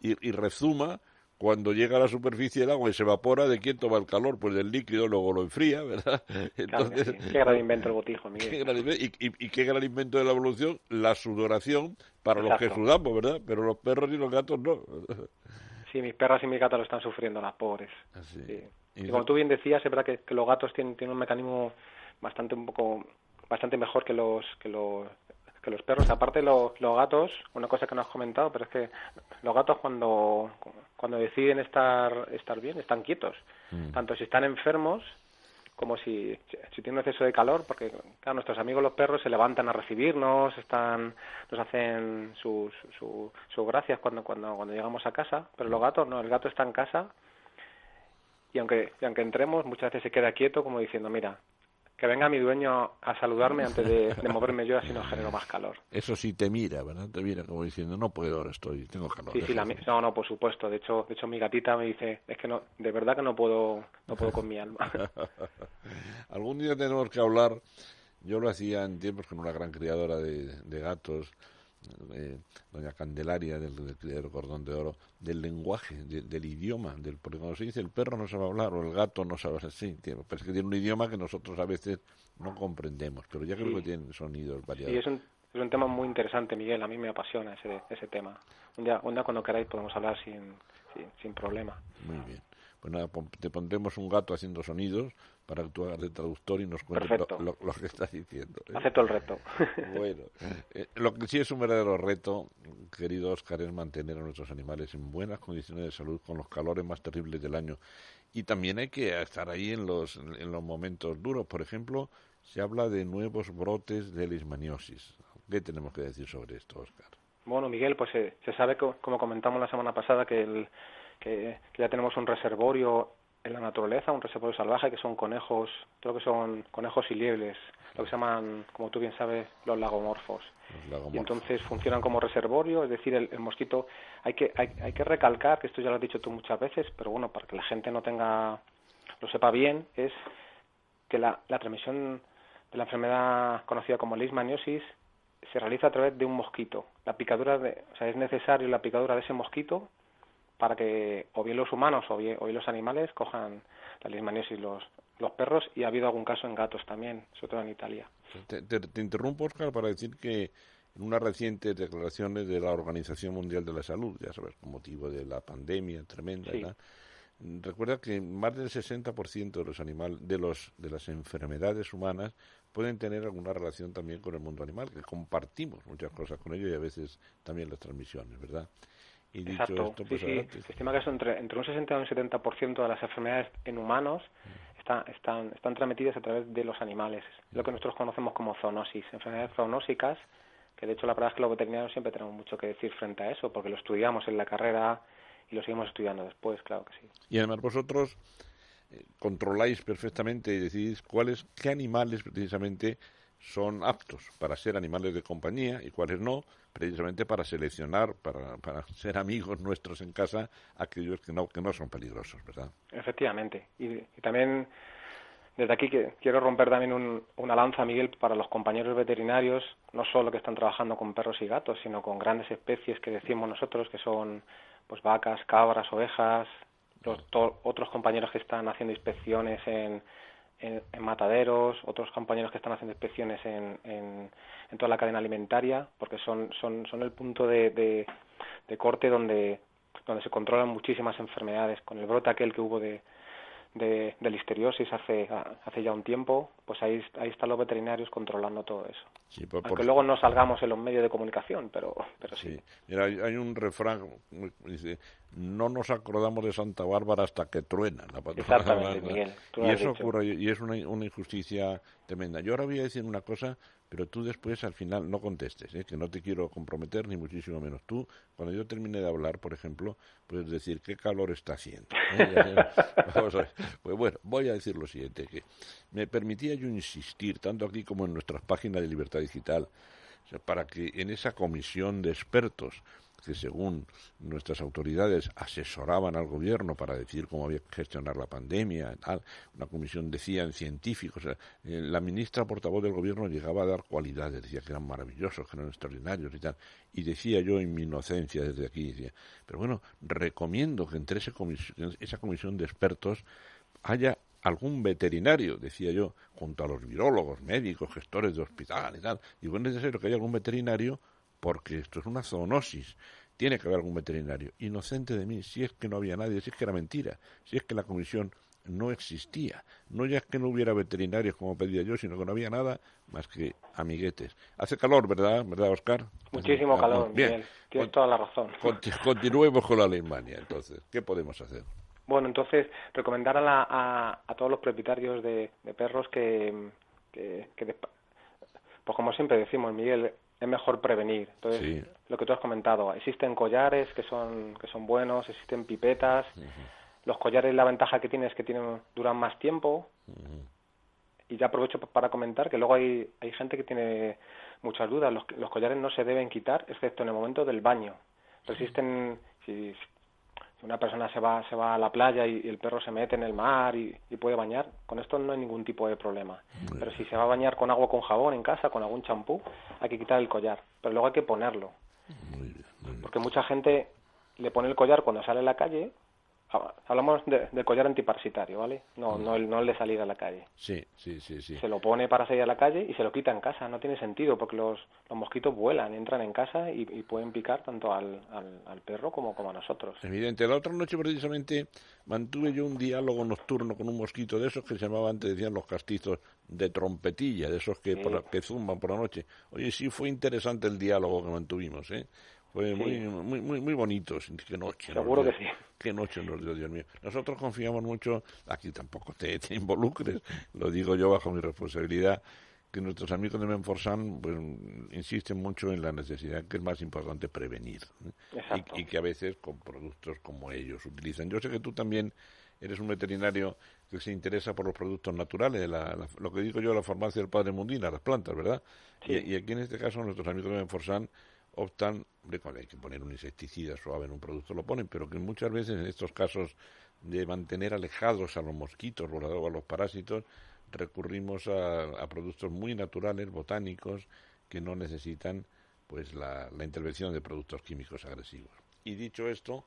y, y rezuma, cuando llega a la superficie del agua y se evapora, ¿de quién toma el calor? Pues del líquido, luego lo enfría, ¿verdad? <laughs> Claro sí. Qué gran invento el botijo, <laughs> Miguel. qué gran inve- y, y- y qué gran invento de la evolución, la sudoración para los que sudamos, ¿verdad? Pero los perros y los gatos no. Sí, mis perras y mis gatas lo están sufriendo, las pobres. Sí. Y Y como tú bien decías, es verdad que, que los gatos tienen, tienen un mecanismo bastante un poco bastante mejor que los que los que los perros. Aparte los, los gatos, una cosa que no has comentado, pero es que los gatos cuando cuando deciden estar estar bien, están quietos. Mm. Tanto si están enfermos como si, si tienen un exceso de calor, porque claro, nuestros amigos los perros se levantan a recibirnos, están, nos hacen sus, su- sus gracias cuando, cuando, cuando llegamos a casa, pero los gatos no, el gato está en casa y aunque, y aunque entremos, muchas veces se queda quieto como diciendo, mira, que venga mi dueño a saludarme antes de, de moverme yo, así no genero más calor. Eso sí te mira, ¿verdad? Te mira como diciendo, no puedo, ahora estoy, tengo calor. Sí, sí, la, no, no, por supuesto. De hecho, de hecho, mi gatita me dice, es que no, de verdad que no puedo, no puedo con mi alma. <laughs> Algún día tenemos que hablar, yo lo hacía en tiempos con una gran criadora de, de gatos, eh, doña Candelaria del, Cordón de Oro, del lenguaje, de- del idioma, del, porque cuando se dice el perro no sabe hablar o el gato no sabe así, tiene- pero es que tiene un idioma que nosotros a veces no comprendemos, pero ya creo Sí. que tienen sonidos variados. Sí, es un, es un tema muy interesante, Miguel. A mí me apasiona ese, ese tema. Un día, un día cuando queráis podemos hablar sin, sin, sin problema. Muy bien. Pues nada, te pondremos un gato haciendo sonidos para que tú hagas de traductor y nos cuentes lo, Perfecto. lo- lo que estás diciendo. ¿eh? Acepto el reto. <laughs> Bueno, eh, lo que sí es un verdadero reto, querido Oscar, es mantener a nuestros animales en buenas condiciones de salud con los calores más terribles del año. Y también hay que estar ahí en los, en los momentos duros. Por ejemplo, se habla de nuevos brotes de leishmaniosis. ¿Qué tenemos que decir sobre esto, Oscar? Bueno, Miguel, pues eh, se sabe, co- como comentamos la semana pasada, que, el, que, que ya tenemos un reservorio en la naturaleza, un reservorio salvaje, que son conejos, creo que son conejos y liebres, lo que se llaman, como tú bien sabes, los lagomorfos. Los Y entonces funcionan como reservorio, es decir, el, el mosquito, hay que, hay, hay que recalcar, que esto ya lo has dicho tú muchas veces, pero bueno, para que la gente no tenga, lo sepa bien, es que la, la transmisión de la enfermedad conocida como leishmaniosis se realiza a través de un mosquito. La picadura de, o sea, es necesario la picadura de ese mosquito para que o bien los humanos o bien, o bien los animales cojan la leishmaniosis los, los perros y ha habido algún caso en gatos también, sobre todo en Italia. Te, te- te interrumpo, Oscar, para decir que en unas recientes declaraciones de la Organización Mundial de la Salud, ya sabes, con motivo de la pandemia tremenda, Sí. ¿verdad? recuerda que más del 60% de los animal, de los de las enfermedades humanas pueden tener alguna relación también con el mundo animal, que compartimos muchas cosas con ellos y a veces también las transmisiones, ¿verdad? Y dicho Exacto. esto, sí, pues sí. adelante. Se estima que eso entre, entre un 60 y un 70% de las enfermedades en humanos está- están, están transmitidas a través de los animales. Es lo que nosotros conocemos como zoonosis, enfermedades zoonósicas, que de hecho la verdad es que los veterinarios siempre tenemos mucho que decir frente a eso, porque lo estudiamos en la carrera y lo seguimos estudiando después, claro que sí. Y además vosotros eh, controláis perfectamente y decidís cuáles, qué animales precisamente son aptos para ser animales de compañía y cuáles no, precisamente para seleccionar, para, para <laughs> ser amigos nuestros en casa, aquellos que no, que no son peligrosos, ¿verdad? Efectivamente. Y, y también desde aquí que quiero romper también un- una lanza, Miguel, para los compañeros veterinarios, no solo que están trabajando con perros y gatos, sino con grandes especies que decimos nosotros, que son pues vacas, cabras, ovejas, los to- otros compañeros que están haciendo inspecciones en, en, mataderos, otros compañeros que están haciendo inspecciones en, en, en toda la cadena alimentaria, porque son, son, son el punto de, de, de corte donde, donde se controlan muchísimas enfermedades. Con el brote aquel que hubo de, de, de listeriosis hace, hace ya un tiempo, pues ahí, ahí están los veterinarios controlando todo eso. Sí, por- Aunque por- luego no salgamos en los medios de comunicación, pero, pero sí. Sí. Mira, hay, hay un refrán que dice, no nos acordamos de Santa Bárbara hasta que truena. La Exactamente, <laughs> blanca". Miguel, tú y eso dicho. ocurre y es una, una injusticia tremenda. Yo ahora voy a decir una cosa, pero tú después al final no contestes, ¿eh? que no te quiero comprometer ni muchísimo menos. Tú, cuando yo termine de hablar, por ejemplo, puedes decir qué calor está haciendo. ¿eh? <laughs> Vamos a ver. Pues bueno, voy a decir lo siguiente, que me permitía yo insistir, tanto aquí como en nuestras páginas de Libertad Digital, para que en esa comisión de expertos que según nuestras autoridades asesoraban al gobierno para decir cómo había que gestionar la pandemia, tal, una comisión decían científicos, eh, la ministra portavoz del gobierno llegaba a dar cualidades, decía que eran maravillosos, que eran extraordinarios y tal, y decía yo en mi inocencia desde aquí, decía, pero bueno, recomiendo que entre ese comisión- esa comisión de expertos haya algún veterinario, decía yo, junto a los virólogos, médicos, gestores de hospital y tal. Digo, es necesario que haya algún veterinario porque esto es una zoonosis. Tiene que haber algún veterinario. Inocente de mí, si es que no había nadie, si es que era mentira, si es que la comisión no existía. No ya es que no hubiera veterinarios como pedía yo, sino que no había nada más que amiguetes. Hace calor, ¿verdad? ¿Verdad, Oscar? Muchísimo Ah, calor, Bien. Miguel. Tienes Con- toda la razón. <laughs> conti- Continuemos con la Alemania, entonces. ¿Qué podemos hacer? Bueno, entonces, recomendar a, la- a, a todos los propietarios de, de perros que, que, que de- pues como siempre decimos, Miguel, es mejor prevenir. Entonces, Sí. lo que tú has comentado, existen collares que son, que son buenos, existen pipetas. Los collares, la ventaja que tienen es que tienen, duran más tiempo. Y ya aprovecho pa- para comentar que luego hay, hay gente que tiene muchas dudas. Los, los collares no se deben quitar, excepto en el momento del baño. Resisten, si, si una persona se va, se va a la playa y, y el perro se mete en el mar y, y puede bañar, con esto no hay ningún tipo de problema. Pero si se va a bañar con agua con jabón en casa, con algún champú, hay que quitar el collar. Pero luego hay que ponerlo. Porque mucha gente le pone el collar cuando sale a la calle. Ha- Hablamos de, de collar antiparasitario, ¿vale? No, no, el, no el de salir a la calle. Sí, sí, sí, sí. Se lo pone para salir a la calle y se lo quita en casa. No tiene sentido porque los, los mosquitos vuelan, entran en casa y, y pueden picar tanto al, al, al perro como, como a nosotros. Evidente. La otra noche precisamente mantuve yo un diálogo nocturno con un mosquito de esos que se llamaban, antes decían los castizos, de trompetilla, de esos que, por que zumban por la noche. Oye, sí fue interesante el diálogo que mantuvimos, ¿eh? Fue Sí. muy, muy, muy, muy bonito. Qué noche. nos Seguro dio. que sí. Qué noche nos dio, Dios mío. Nosotros confiamos mucho, aquí tampoco te, te involucres, lo digo yo bajo mi responsabilidad, que nuestros amigos de Menforsan pues, insisten mucho en la necesidad que es más importante prevenir. Y, y que a veces con productos como ellos utilizan. Yo sé que tú también eres un veterinario que se interesa por los productos naturales, la- la- lo que digo yo, la farmacia del Padre Mundina, las plantas, ¿verdad? Y, y aquí en este caso nuestros amigos de Menforsan optan, hombre, cuando hay que poner un insecticida suave en un producto lo ponen, pero que muchas veces en estos casos de mantener alejados a los mosquitos o a los parásitos, recurrimos a, a productos muy naturales, botánicos, que no necesitan pues la, intervención de productos químicos agresivos. Y dicho esto,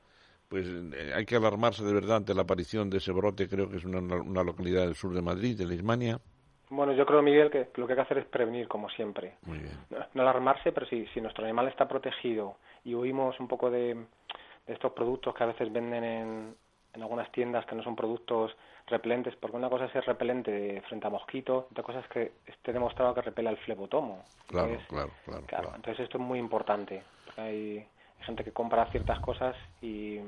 pues eh, hay que alarmarse de verdad ante la aparición de ese brote, creo que es una, una localidad del sur de Madrid, de la Ismania. Bueno, yo creo, Miguel, que lo que hay que hacer es prevenir, como siempre. Muy bien. No, no alarmarse, pero si, si nuestro animal está protegido y huimos un poco de, de estos productos que a veces venden en, en algunas tiendas que no son productos repelentes, porque una cosa es ser repelente frente a mosquito, otra cosa es que esté demostrado que repela el flebotomo. Claro, Entonces, claro, claro, Claro, entonces esto es muy importante. hay gente que compra ciertas cosas y,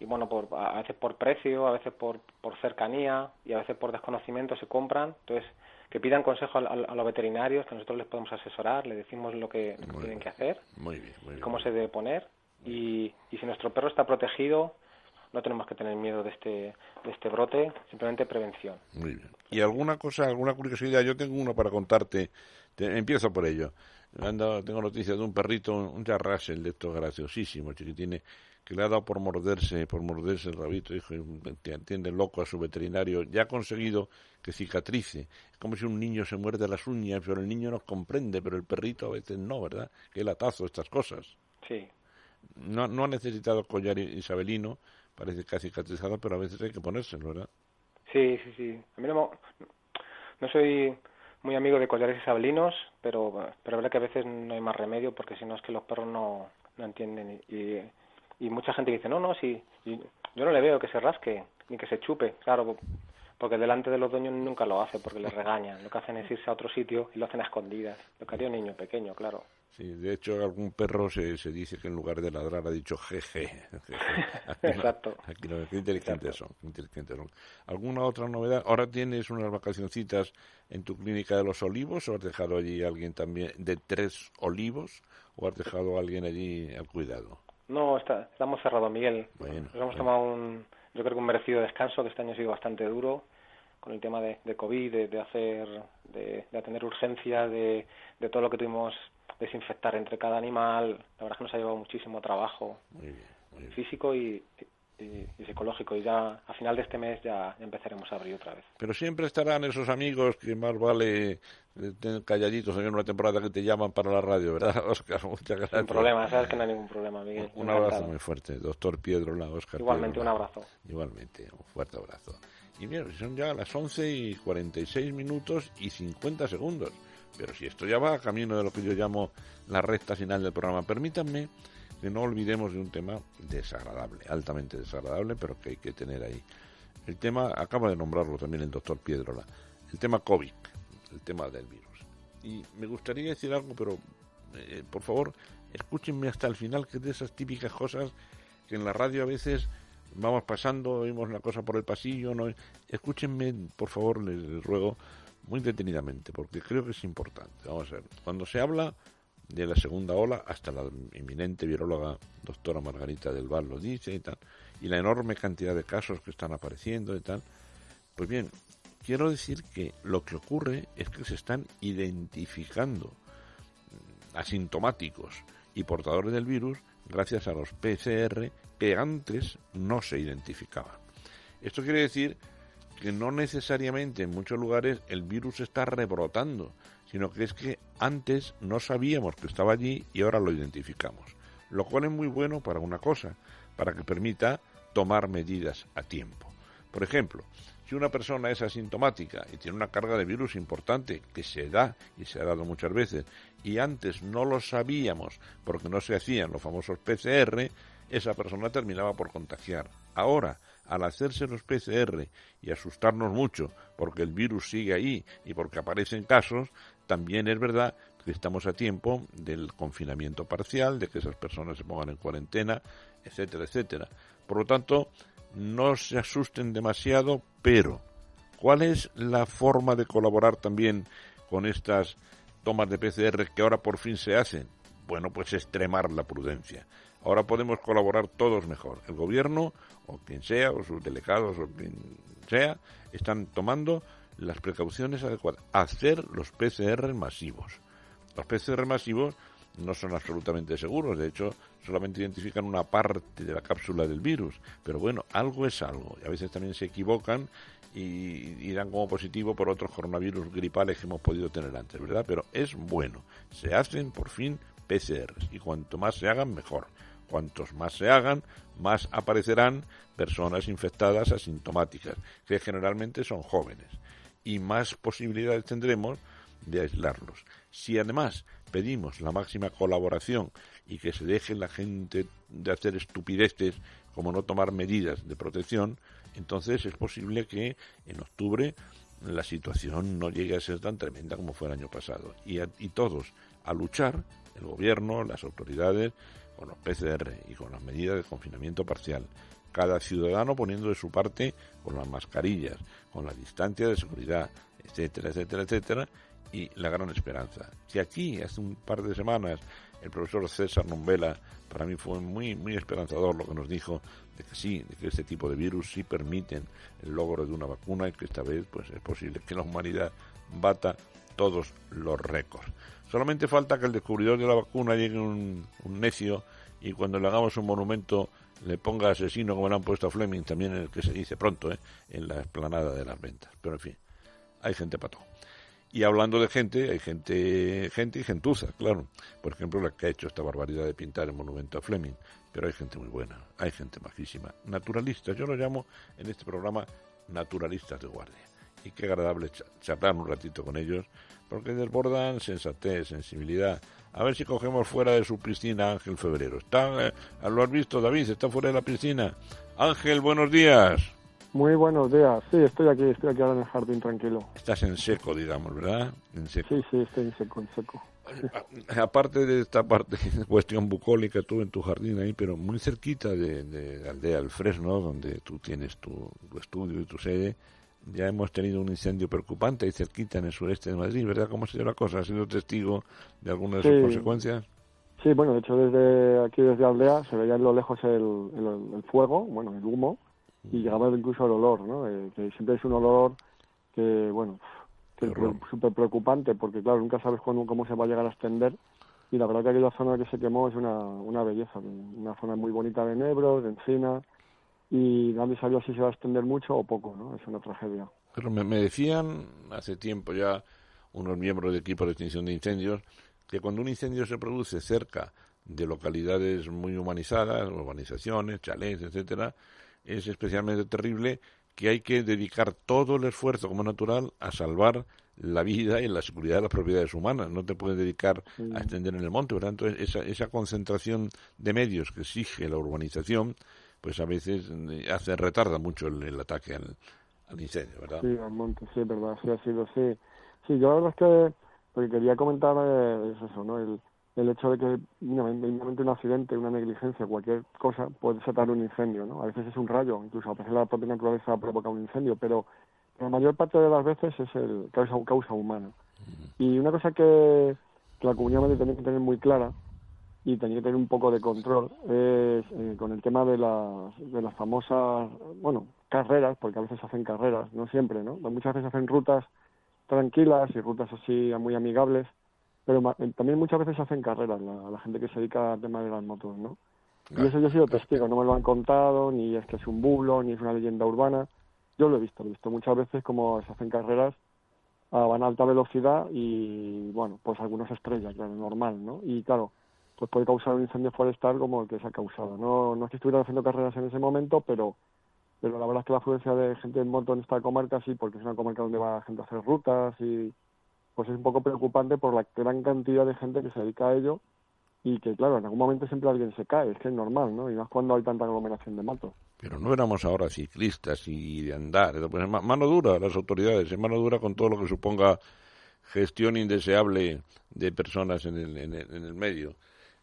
y bueno, por, a veces por precio, a veces por, por cercanía y a veces por desconocimiento se compran. Entonces, que pidan consejo a, a- a los veterinarios, que nosotros les podemos asesorar, les decimos lo que, lo que tienen que hacer Muy bien, muy y bien. cómo se debe poner. Y, y si nuestro perro está protegido, no tenemos que tener miedo de este, de este brote, simplemente prevención. Muy bien. ¿Y alguna cosa, alguna curiosidad? Yo tengo uno para contarte. Te- empiezo por ello. Dado- tengo noticias de un perrito, un Jack Russell de estos graciosísimos, chiquitines, que le ha dado por morderse, por morderse el rabito, hijo, entiende loco a su veterinario. Ya ha conseguido que cicatrice. Es como si un niño se muerde las uñas, pero el niño nos comprende, pero el perrito a veces no, ¿verdad? Qué latazo estas cosas. Sí, No, no ha necesitado collar isabelino, parece que ha cicatrizado, pero a veces hay que ponérselo, ¿verdad? sí, sí. sí. A mí no, no soy muy amigo de collares isabelinos, pero, pero es verdad que a veces no hay más remedio porque si no es que los perros no, no entienden. Y, y mucha gente dice, no, no, sí, y yo no le veo que se rasque ni que se chupe, claro, porque delante de los dueños nunca lo hace porque les regañan. Lo que hacen es irse a otro sitio y lo hacen a escondidas. Lo que haría un niño pequeño, claro. Sí, de hecho, algún perro se, se dice que en lugar de ladrar ha dicho jeje. jeje. <laughs> Aquí no- Exacto. Aquí no, qué inteligentes son, qué inteligentes son. ¿Alguna otra novedad? ¿Ahora tienes unas vacacioncitas en tu clínica de los olivos o has dejado allí a alguien también de tres olivos o has dejado a alguien allí al cuidado? No, está, estamos cerrados, Miguel. Bueno, Nos hemos bueno. tomado un, yo creo que un merecido descanso, que este año ha sido bastante duro con el tema de, de COVID, de, de hacer, de, de atender urgencias, de, de todo lo que tuvimos desinfectar entre cada animal. La verdad es que nos ha llevado muchísimo trabajo físico y, y- y psicológico. Y ya a final de este mes ya, ya empezaremos a abrir otra vez. Pero siempre estarán esos amigos que más vale eh, tener calladitos en una temporada que te llaman para la radio, ¿verdad, <laughs> Oscar? Muchas gracias. Sin problema, sabes que no hay ningún problema, Miguel. Un abrazo muy fuerte, doctor Piedrola, Oscar. Igualmente, un abrazo. Igualmente, un fuerte abrazo. Y mira, son ya las 11 y 46 minutos y 50 segundos. Pero si esto ya va a camino de lo que yo llamo la recta final del programa, permítanme que no olvidemos de un tema desagradable, altamente desagradable, pero que hay que tener ahí. El tema, acaba de nombrarlo también el doctor Piedrola, el tema COVID, el tema del virus. Y me gustaría decir algo, pero eh, por favor, escúchenme hasta el final, que es de esas típicas cosas que en la radio a veces vamos pasando, oímos una cosa por el pasillo, no escúchenme, por favor, les ruego, muy detenidamente, porque creo que es importante. Vamos a ver, cuando se habla de la segunda ola, hasta la eminente viróloga doctora Margarita del Val lo dice y tal, y la enorme cantidad de casos que están apareciendo y tal, pues bien, quiero decir que lo que ocurre es que se están identificando asintomáticos y portadores del virus gracias a los PCR que antes no se identificaban. Esto quiere decir que no necesariamente en muchos lugares el virus está rebrotando, sino que es que antes no sabíamos que estaba allí y ahora lo identificamos. Lo cual es muy bueno para una cosa, para que permita tomar medidas a tiempo. Por ejemplo, si una persona es asintomática y tiene una carga de virus importante, que se da y se ha dado muchas veces, y antes no lo sabíamos porque no se hacían los famosos PCR, esa persona terminaba por contagiar. Ahora, al hacerse los PCR y asustarnos mucho porque el virus sigue ahí y porque aparecen casos, también es verdad que estamos a tiempo del confinamiento parcial, de que esas personas se pongan en cuarentena, etcétera, etcétera. Por lo tanto, no se asusten demasiado, pero ¿cuál es la forma de colaborar también con estas tomas de PCR que ahora por fin se hacen? Bueno, pues extremar la prudencia. Ahora podemos colaborar todos mejor. El gobierno, o quien sea, o sus delegados, o quien sea, están tomando las precauciones adecuadas. Hacer los PCR masivos. Los PCR masivos no son absolutamente seguros, de hecho, solamente identifican una parte de la cápsula del virus, pero bueno, algo es algo, y a veces también se equivocan y, dan como positivo por otros coronavirus gripales que hemos podido tener antes, ¿verdad? Pero es bueno, se hacen por fin PCRs, y cuanto más se hagan, mejor. Cuantos más se hagan, más aparecerán personas infectadas asintomáticas, que generalmente son jóvenes, y más posibilidades tendremos de aislarlos. Si además pedimos la máxima colaboración y que se deje la gente de hacer estupideces como no tomar medidas de protección, entonces es posible que en octubre la situación no llegue a ser tan tremenda como fue el año pasado. Y, y todos a luchar, el gobierno, las autoridades, con los PCR y con las medidas de confinamiento parcial. Cada ciudadano poniendo de su parte con las mascarillas, con la distancia de seguridad, etcétera, etcétera, etcétera, y la gran esperanza. Si aquí, hace un par de semanas, el profesor César Nombela, para mí fue muy, muy esperanzador lo que nos dijo de que sí, de que este tipo de virus sí permiten el logro de una vacuna y que esta vez pues es posible que la humanidad bata todos los récords. Solamente falta que el descubridor de la vacuna llegue un, un necio y cuando le hagamos un monumento le ponga asesino como le han puesto a Fleming, también en el que se dice pronto, ¿eh? en la explanada de las ventas. Pero en fin, hay gente para todo. Y hablando de gente, hay gente, gente y gentuza, claro. Por ejemplo, la que ha hecho esta barbaridad de pintar el monumento a Fleming. Pero hay gente muy buena, hay gente majísima. Naturalistas, yo lo llamo en este programa naturalistas de guardia. Y qué agradable charlar un ratito con ellos, porque desbordan sensatez, sensibilidad. A ver si cogemos fuera de su piscina Ángel Febrero. ¿Está, eh, ¿Lo has visto, David? ¿Está fuera de la piscina? Ángel, buenos días. Muy buenos días. Sí, estoy aquí, estoy aquí ahora en el jardín tranquilo. Estás en seco, digamos, ¿verdad? En seco. Sí, sí, estoy en seco, en seco. Aparte de esta parte, <laughs> cuestión bucólica, tú en tu jardín ahí, pero muy cerquita de, de la aldea del Fresno, donde tú tienes tu, tu estudio y tu sede, ya hemos tenido un incendio preocupante ahí cerquita en el sureste de Madrid, ¿verdad? ¿Cómo ha sido la cosa? ¿Has sido testigo de alguna de sus Sí. consecuencias? Sí, bueno, de hecho desde aquí, desde Aldea, se veía en lo lejos el, el, el fuego, bueno, el humo, y llegaba incluso el olor, ¿no? Eh, que siempre es un olor que, bueno, que es súper preocupante, porque claro, nunca sabes cuándo, cómo se va a llegar a extender, y la verdad que aquella zona que se quemó es una, una belleza, una zona muy bonita de Nebros, de Encina, y nadie sabía si se va a extender mucho o poco, ¿no? Es una tragedia. Pero me, me decían hace tiempo ya unos miembros del equipo de extinción de incendios que cuando un incendio se produce cerca de localidades muy humanizadas, urbanizaciones, chalés, etcétera, es especialmente terrible que hay que dedicar todo el esfuerzo como natural a salvar la vida y la seguridad de las propiedades humanas. No te puedes dedicar a extender en el monte. Por tanto, esa, esa concentración de medios que exige la urbanización, pues a veces eh, hace retarda mucho el, el ataque al, al incendio, ¿verdad? Sí, al monte, sí, verdad, sí ha sido, sí. Sí, yo la verdad es que lo que quería comentar es eso, ¿no? El, el hecho de que mínimamente un accidente, una negligencia, cualquier cosa puede desatar un incendio, ¿no? A veces es un rayo, incluso a veces la propia naturaleza provoca un incendio, pero la mayor parte de las veces es el causa, causa humana. Y una cosa que, que la comunidad médica tiene que tener muy clara y tenía que tener un poco de control es eh, con el tema de las, de las famosas, bueno, carreras, porque a veces hacen carreras, no siempre, ¿no? Muchas veces hacen rutas tranquilas y rutas así muy amigables, pero eh, también muchas veces hacen carreras, la, la gente que se dedica al tema de las motos, ¿no? Y eso yo he sido testigo, no me lo han contado, ni es que es un bulo, ni es una leyenda urbana. Yo lo he visto, lo he visto muchas veces como se hacen carreras, van a alta velocidad y, bueno, pues algunos estrellas, claro, normal, ¿no? Y claro, pues puede causar un incendio forestal como el que se ha causado. No, no es que estuvieran haciendo carreras en ese momento, pero pero la verdad es que la afluencia de gente en moto en esta comarca sí, porque es una comarca donde va gente a hacer rutas y pues es un poco preocupante por la gran cantidad de gente que se dedica a ello y que claro, en algún momento siempre alguien se cae, es que es normal, ¿no? Y más cuando hay tanta aglomeración de motos. Pero no éramos ahora ciclistas y de andar. Pues es ma- mano dura las autoridades, es mano dura con todo lo que suponga gestión indeseable de personas en el, en el, en el medio.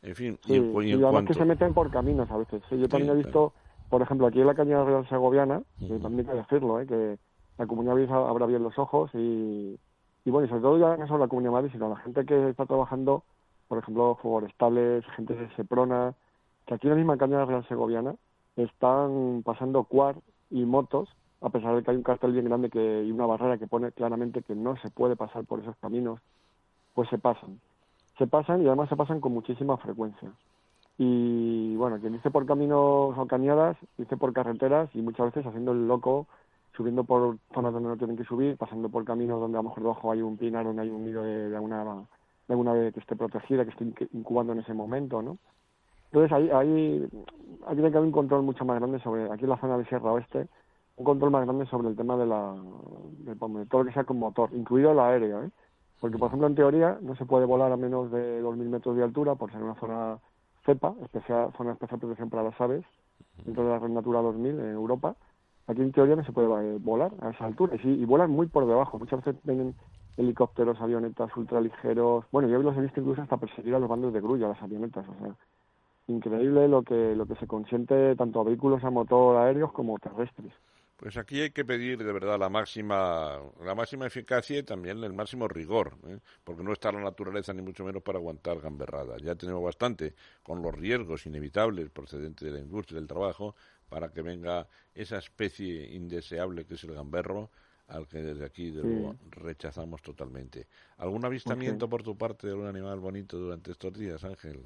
En fin, y Sí, en, cu- y y en además que se meten por caminos a veces. Sí, yo también Sí, he visto, por ejemplo, aquí en la cañada real segoviana, que también hay que decirlo, ¿eh? que la comunidad Madrid abra bien los ojos y, y bueno, y sobre todo ya no solo la comunidad Madrid, sino la gente que está trabajando, por ejemplo, forestales, gente de Seprona, que aquí en la misma cañada real segoviana están pasando quad y motos, a pesar de que hay un cartel bien grande que, y una barrera que pone claramente que no se puede pasar por esos caminos, pues se pasan. Se pasan y además se pasan con muchísima frecuencia. Y bueno, quien dice por caminos o cañadas, dice por carreteras y muchas veces haciendo el loco, subiendo por zonas donde no tienen que subir, pasando por caminos donde a lo mejor debajo hay un pinar, donde hay un nido de, alguna de alguna ave que esté protegida, que esté inc- incubando en ese momento, ¿no? Entonces ahí, ahí, ahí tiene que haber un control mucho más grande sobre, aquí en la zona de Sierra Oeste, un control más grande sobre el tema de la de, de todo lo que sea con motor, incluido el aéreo, ¿eh? Porque, por ejemplo, en teoría no se puede volar a menos de 2.000 metros de altura por ser una zona CEPA, especial, zona de especial protección para las aves, dentro de la Red Natura 2000 en Europa. Aquí en teoría no se puede eh, volar a esa altura y, sí, y vuelan muy por debajo. Muchas veces vienen helicópteros, avionetas ultraligeros. Bueno, yo los he visto incluso hasta perseguir a los bandos de grulla, las avionetas. O sea, increíble lo que, lo que se consiente tanto a vehículos a motor aéreos como terrestres. Pues aquí hay que pedir de verdad la máxima, la máxima eficacia y también el máximo rigor, ¿eh? porque no está la naturaleza ni mucho menos para aguantar gamberradas. Ya tenemos bastante con los riesgos inevitables procedentes de la industria del trabajo para que venga esa especie indeseable que es el gamberro al que desde aquí de luego rechazamos totalmente. ¿Algún avistamiento por tu parte de un animal bonito durante estos días, Ángel?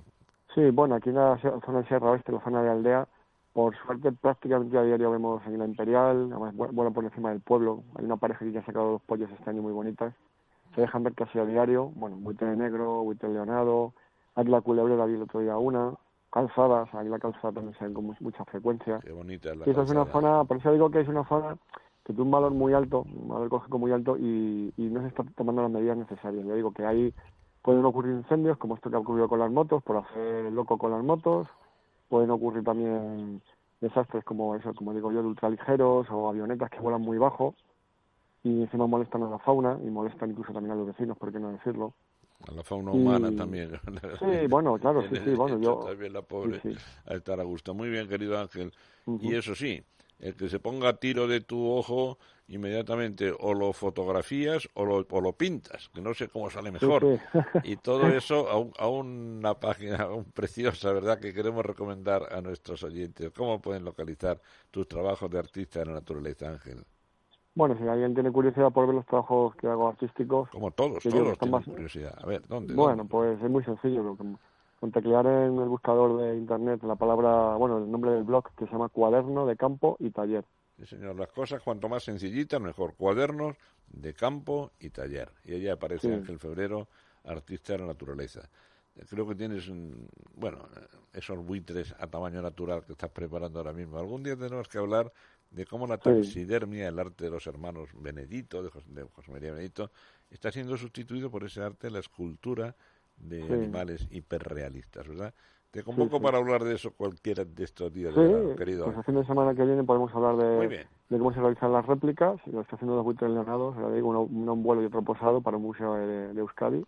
Sí, bueno, aquí en la zona de Sierra Oeste, la zona de Aldea, por suerte prácticamente a diario vemos en la Imperial, además vuelan por encima del pueblo. Hay una pareja que ha sacado dos pollos este año muy bonitas. Se dejan ver casi a diario, bueno, buitre negro, buitre leonado, águila culebrera vi el otro día una, calzadas, la calzada también se ven con mucha frecuencia. Qué bonita es la y eso es una zona, por eso digo que es una zona que tiene un valor muy alto, un valor ecológico muy alto y, y no se está tomando las medidas necesarias. Yo digo que ahí pueden ocurrir incendios, como esto que ha ocurrido con las motos, por hacer loco con las motos, pueden ocurrir también desastres como eso, como digo yo, de ultraligeros o avionetas que vuelan muy bajo y encima molestan a la fauna y molestan incluso también a los vecinos, por qué no decirlo. A la fauna humana también. Sí, bueno, claro, sí, sí, <laughs> bueno, yo... También la pobre a estar a gusto. Muy bien, querido Ángel. Y eso sí, el que se ponga a tiro de tu ojo inmediatamente o lo fotografías o lo, o lo pintas, que no sé cómo sale mejor. Y todo <laughs> eso a, a, una página preciosa, ¿verdad?, que queremos recomendar a nuestros oyentes. ¿Cómo pueden localizar tus trabajos de artista en la naturaleza, Ángel? Bueno, si alguien tiene curiosidad por ver los trabajos que hago artísticos... Como todos, todos tienen curiosidad. A ver, ¿dónde? Bueno, pues es muy sencillo. Con teclear en el buscador de Internet la palabra, bueno, el nombre del blog, que se llama Cuaderno de Campo y Taller. Sí, señor, las cosas cuanto más sencillitas, mejor. Cuadernos de campo y taller. Y allí aparece Ángel Febrero, artista de la naturaleza. Creo que tienes, bueno, esos buitres a tamaño natural que estás preparando ahora mismo. Algún día tenemos que hablar de cómo la taxidermia, el arte de los hermanos Benedito, de José, María Benedito, está siendo sustituido por ese arte de la escultura de animales hiperrealistas, ¿verdad? Te convoco para hablar de eso cualquiera de estos días, querido. Pues el fin de semana que viene podemos hablar de, de cómo se realizan las réplicas. Lo está haciendo dos buitres leonados, digo, uno, uno, en vuelo y otro posado para un museo de, de Euskadi.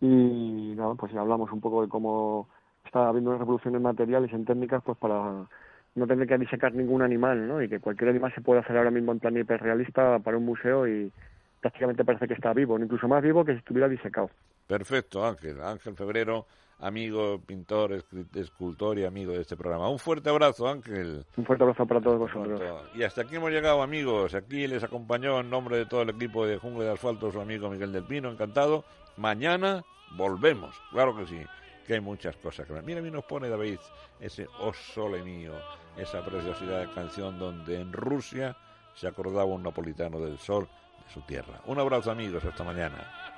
Y nada, pues ya hablamos un poco de cómo está habiendo una revolución en materiales, en técnicas, pues para no tener que disecar ningún animal, ¿no? Y que cualquier animal se puede hacer ahora mismo en plan hiperrealista para un museo y prácticamente parece que está vivo, incluso más vivo que si estuviera disecado. Perfecto, Ángel. Ángel Febrero, amigo, pintor, escultor y amigo de este programa. Un fuerte abrazo, Ángel. Un fuerte abrazo para todos vosotros. Y hasta aquí hemos llegado, amigos. Aquí les acompañó en nombre de todo el equipo de Jungle de Asfalto su amigo Miguel del Pino. Encantado. Mañana volvemos. Claro que sí que hay muchas cosas que Mira, mí nos pone David ese Oh Sole Mío, esa preciosidad de canción donde en Rusia se acordaba un napolitano del sol de su tierra. Un abrazo amigos, hasta mañana.